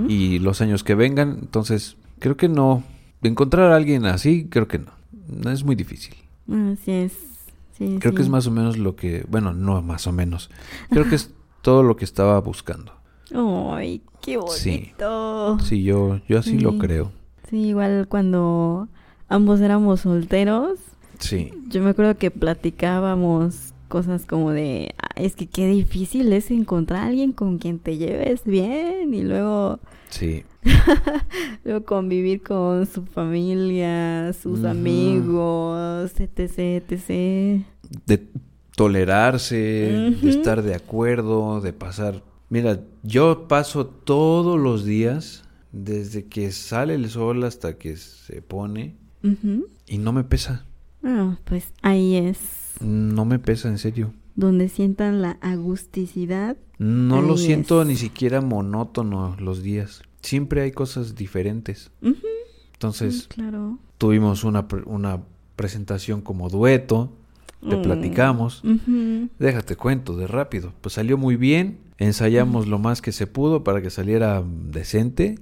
y los años que vengan. Entonces, creo que no. Encontrar a alguien así, creo que no. No es muy difícil. Así es. creo que es más o menos lo que. Bueno, no más o menos. Creo que es todo lo que estaba buscando. ¡Ay, qué bonito! Sí, yo, yo así lo creo. Sí, igual cuando ambos éramos solteros, Sí. Yo me acuerdo que platicábamos cosas como de, es que qué difícil es encontrar a alguien con quien te lleves bien y luego... Sí. luego convivir con su familia, sus amigos, etc, etc. De tolerarse, de estar de acuerdo, de pasar... Mira, yo paso todos los días, desde que sale el sol hasta que se pone, y no me pesa. Ah, pues ahí es. No me pesa, en serio. Donde sientan la agusticidad. No lo siento ni siquiera monótono los días. Siempre hay cosas diferentes. Entonces, claro. tuvimos una, una presentación como dueto, le mm. platicamos. Déjate cuento de rápido. Pues salió muy bien, ensayamos lo más que se pudo para que saliera decente.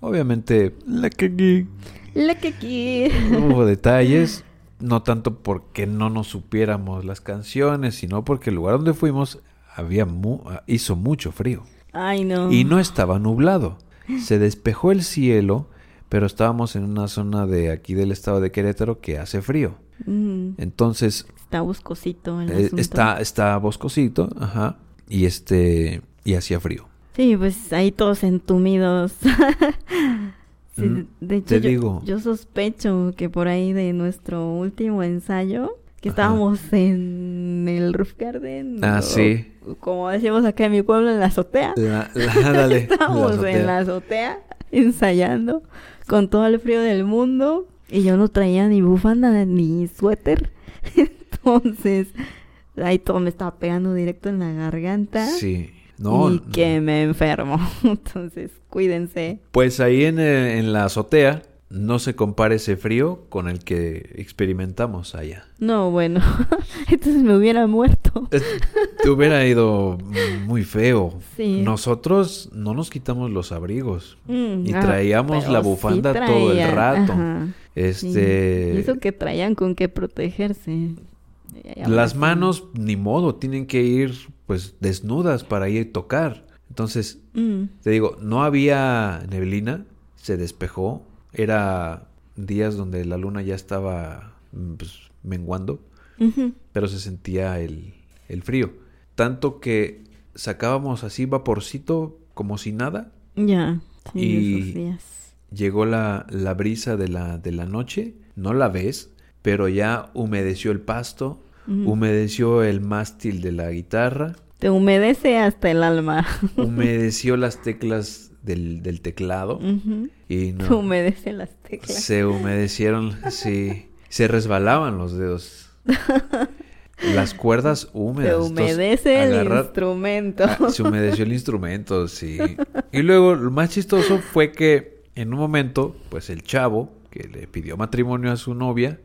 Obviamente, la que La que Hubo detalles, no tanto porque no nos supiéramos las canciones, sino porque el lugar donde fuimos había hizo mucho frío. Ay, no. Y no estaba nublado. Se despejó el cielo pero estábamos en una zona de aquí del estado de Querétaro que hace frío. Mm. Entonces... Está boscosito el eh, Está, está boscosito, ajá, y este, y hacía frío. Sí, pues ahí todos entumidos. Mm, de hecho, te yo, digo. yo sospecho que por ahí de nuestro último ensayo, que estábamos en el roof garden. Ah, sí. Como decimos acá en mi pueblo, en la azotea. La, dale, estábamos en la azotea ensayando con todo el frío del mundo y yo no traía ni bufanda ni suéter. Entonces, ahí todo me estaba pegando directo en la garganta. Sí. No, y que me enfermo. Entonces, cuídense. Pues ahí en, eh, en la azotea no se compara ese frío con el que experimentamos allá. No, bueno, entonces me hubiera muerto. Te hubiera ido muy feo. Sí. Nosotros no nos quitamos los abrigos mm, y ah, traíamos la bufanda todo el rato. Este, y eso que traían con qué protegerse. Las manos ni modo, tienen que ir pues desnudas para ir a tocar. Entonces, mm. te digo, no había neblina, se despejó, era días donde la luna ya estaba mm, pues, menguando, pero se sentía el, el, frío. Tanto que sacábamos así vaporcito como si nada. Ya, y llegó la, la brisa de la, de la noche, no la ves, pero ya humedeció el pasto, humedeció el mástil de la guitarra. Te humedece hasta el alma. humedeció las teclas del, teclado. Y no. Se humedecen las teclas. Se humedecieron, sí. Se resbalaban los dedos. Las cuerdas húmedas. Se humedece el instrumento. Ah, se humedeció el instrumento, sí. Y luego lo más chistoso fue que en un momento, pues el chavo que le pidió matrimonio a su novia,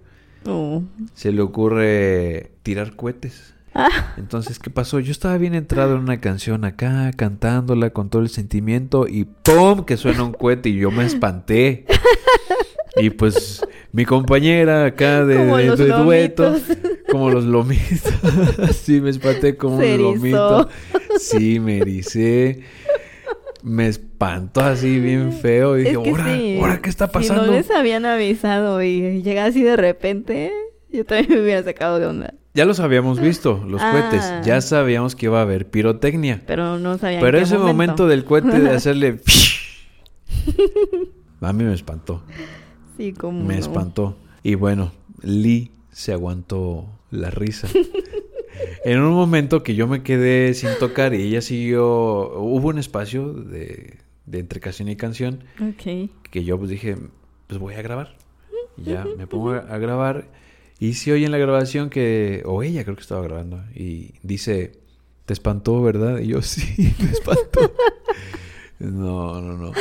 oh. se le ocurre tirar cohetes. Ah. Entonces, ¿qué pasó? Yo estaba bien entrado en una canción acá, cantándola con todo el sentimiento y ¡pum! que suena un cohete y yo me espanté. Y pues mi compañera acá de, dueto, como los lomitos. sí, me espanté como un lomito. Sí, me ericé. Me espantó así bien feo. Y dije, ¿ahora, qué está pasando? Si no les habían avisado y llega así de repente, yo también me hubiera sacado de onda. Ya los habíamos visto, los cohetes. Ah. Ya sabíamos que iba a haber pirotecnia. Pero no sabíamos. Pero ese momento. del cohete de hacerle... a mí me espantó. Sí, como... Me espantó. Y bueno, Lee se aguantó la risa. en un momento que yo me quedé sin tocar y ella siguió... Hubo un espacio de, de entre canción y canción. Ok. Que yo pues dije, pues voy a grabar. Y ya me pongo a grabar y si oye en la grabación que, o ella creo que estaba grabando, y dice, te espantó, ¿verdad? Y yo, sí, me espantó. no, no, no.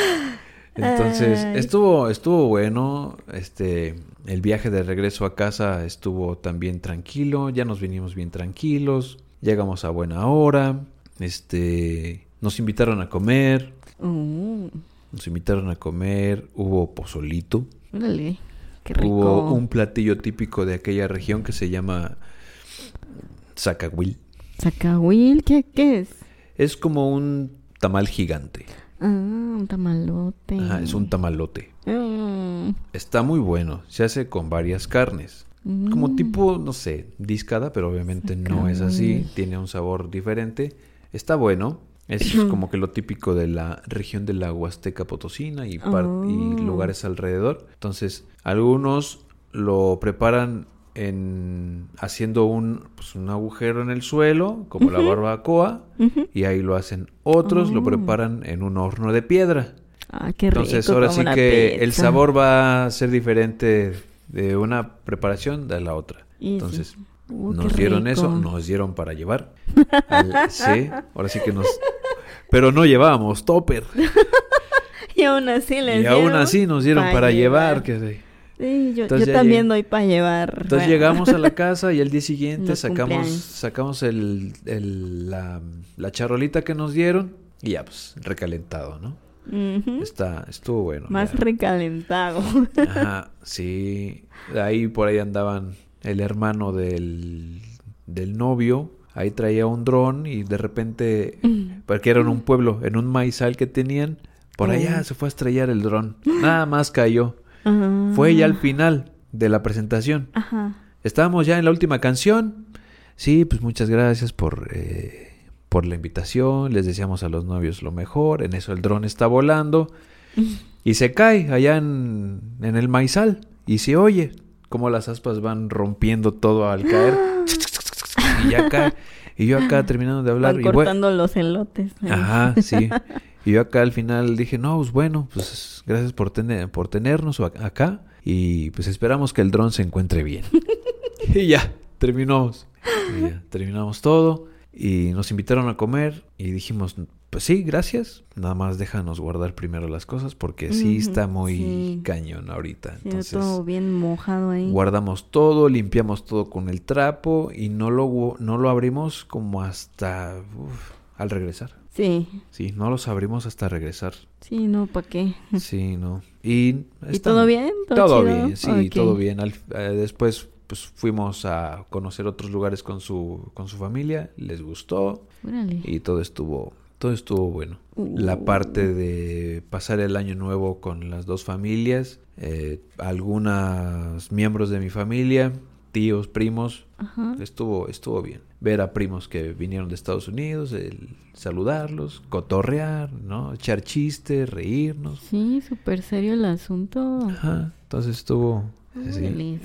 Entonces, estuvo, estuvo bueno. Este, el viaje de regreso a casa estuvo también tranquilo. Ya nos vinimos bien tranquilos. Llegamos a buena hora. Este, nos invitaron a comer. Mm. Nos invitaron a comer. Hubo pozolito. Órale. Hubo un platillo típico de aquella región que se llama zacahuil. ¿Zacahuil? ¿Qué, ¿Qué, es? Es como un tamal gigante. Ah, un tamalote. Ajá, es un tamalote. Mm. Está muy bueno. Se hace con varias carnes. Como mm. tipo, no sé, discada, pero obviamente no es así. Tiene un sabor diferente. Está bueno. Es como que lo típico de la región de la Huasteca Potosina y, y oh. lugares alrededor. Entonces, algunos lo preparan en haciendo un, pues, un agujero en el suelo, como la barbacoa, y ahí lo hacen. Otros lo oh. preparan en un horno de piedra. Ah, qué Entonces, ahora sí que el sabor va a ser diferente de una preparación de la otra. Entonces, uh, nos dieron eso, nos dieron para llevar. sí, ahora sí que nos... Pero no llevábamos topper. y aún así les Y aún así nos dieron para, llevar. que, sí, yo, también doy para llevar. Entonces llegamos a la casa y el día siguiente sacamos, sacamos el, la, la charolita que nos dieron y ya, pues, recalentado, ¿no? Está, estuvo bueno. Más recalentado. Ajá, sí. Ahí por ahí andaban el hermano del, del novio. Ahí traía un dron y de repente, porque era en un pueblo, en un maizal que tenían, por allá se fue a estrellar el dron. Nada más cayó. Fue ya al final de la presentación. Estábamos ya en la última canción. Sí, pues muchas gracias por eh, por la invitación, les deseamos a los novios lo mejor, en eso el dron está volando y se cae allá en, el maizal y se oye como las aspas van rompiendo todo al caer y ya cae. Y yo acá terminando de hablar. y cortando los elotes. Ajá, sí. Y yo acá al final dije, no, pues bueno, pues gracias por, tener, por tenernos acá y pues esperamos que el dron se encuentre bien. y ya, terminamos. Y ya, terminamos todo y nos invitaron a comer y dijimos, pues sí, gracias, nada más déjanos guardar primero las cosas porque sí está muy cañón ahorita. Entonces, todo bien mojado ahí. Guardamos todo, limpiamos todo con el trapo y no lo, no lo abrimos como hasta al regresar. Sí. Sí, no los abrimos hasta regresar. Sí, no, ¿para qué? Sí, no. ¿Y, ¿Y todo bien? Todo, bien, sí, todo bien. Eh, después pues fuimos a conocer otros lugares con su, con su familia, les gustó y todo estuvo, todo estuvo bueno. La uh. parte de pasar el año nuevo con las dos familias, eh, algunos miembros de mi familia, tíos, primos, estuvo, estuvo bien. Ver a primos que vinieron de Estados Unidos, el saludarlos, cotorrear, ¿no? Echar chistes, reírnos. Sí, súper serio el asunto. Ajá, entonces estuvo,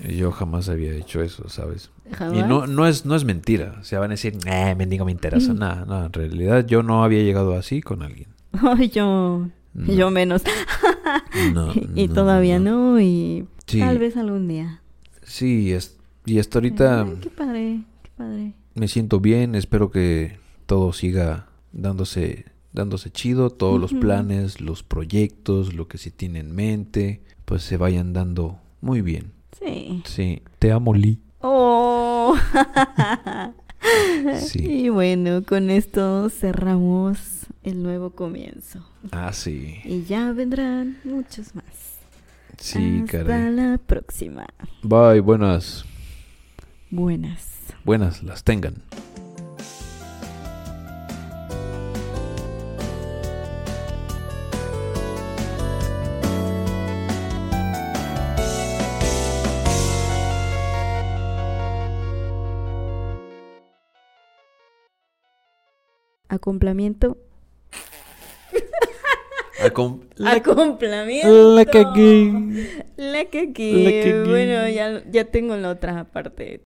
yo jamás había hecho eso, ¿sabes? Y no, no, es, no es mentira. O sea, van a decir, eh, mendigo me interesa. Nada, no, en realidad yo no había llegado así con alguien. yo, yo menos. y todavía no, y tal vez algún día. Sí, y hasta ahorita... qué padre, qué padre. Me siento bien, espero que todo siga dándose dándose chido, todos los planes, los proyectos, lo que se tiene en mente, pues se vayan dando muy bien. Sí. Sí. Te amo, Lee. Oh. sí. Y bueno, con esto cerramos el nuevo comienzo. Ah, sí. Y ya vendrán muchos más. Sí, Hasta la próxima. Bye, buenas. Buenas. Buenas, las tengan. Acomplamiento. Acom Acomplamiento. La cagué. La cagué. Bueno, ya, ya tengo la otra parte.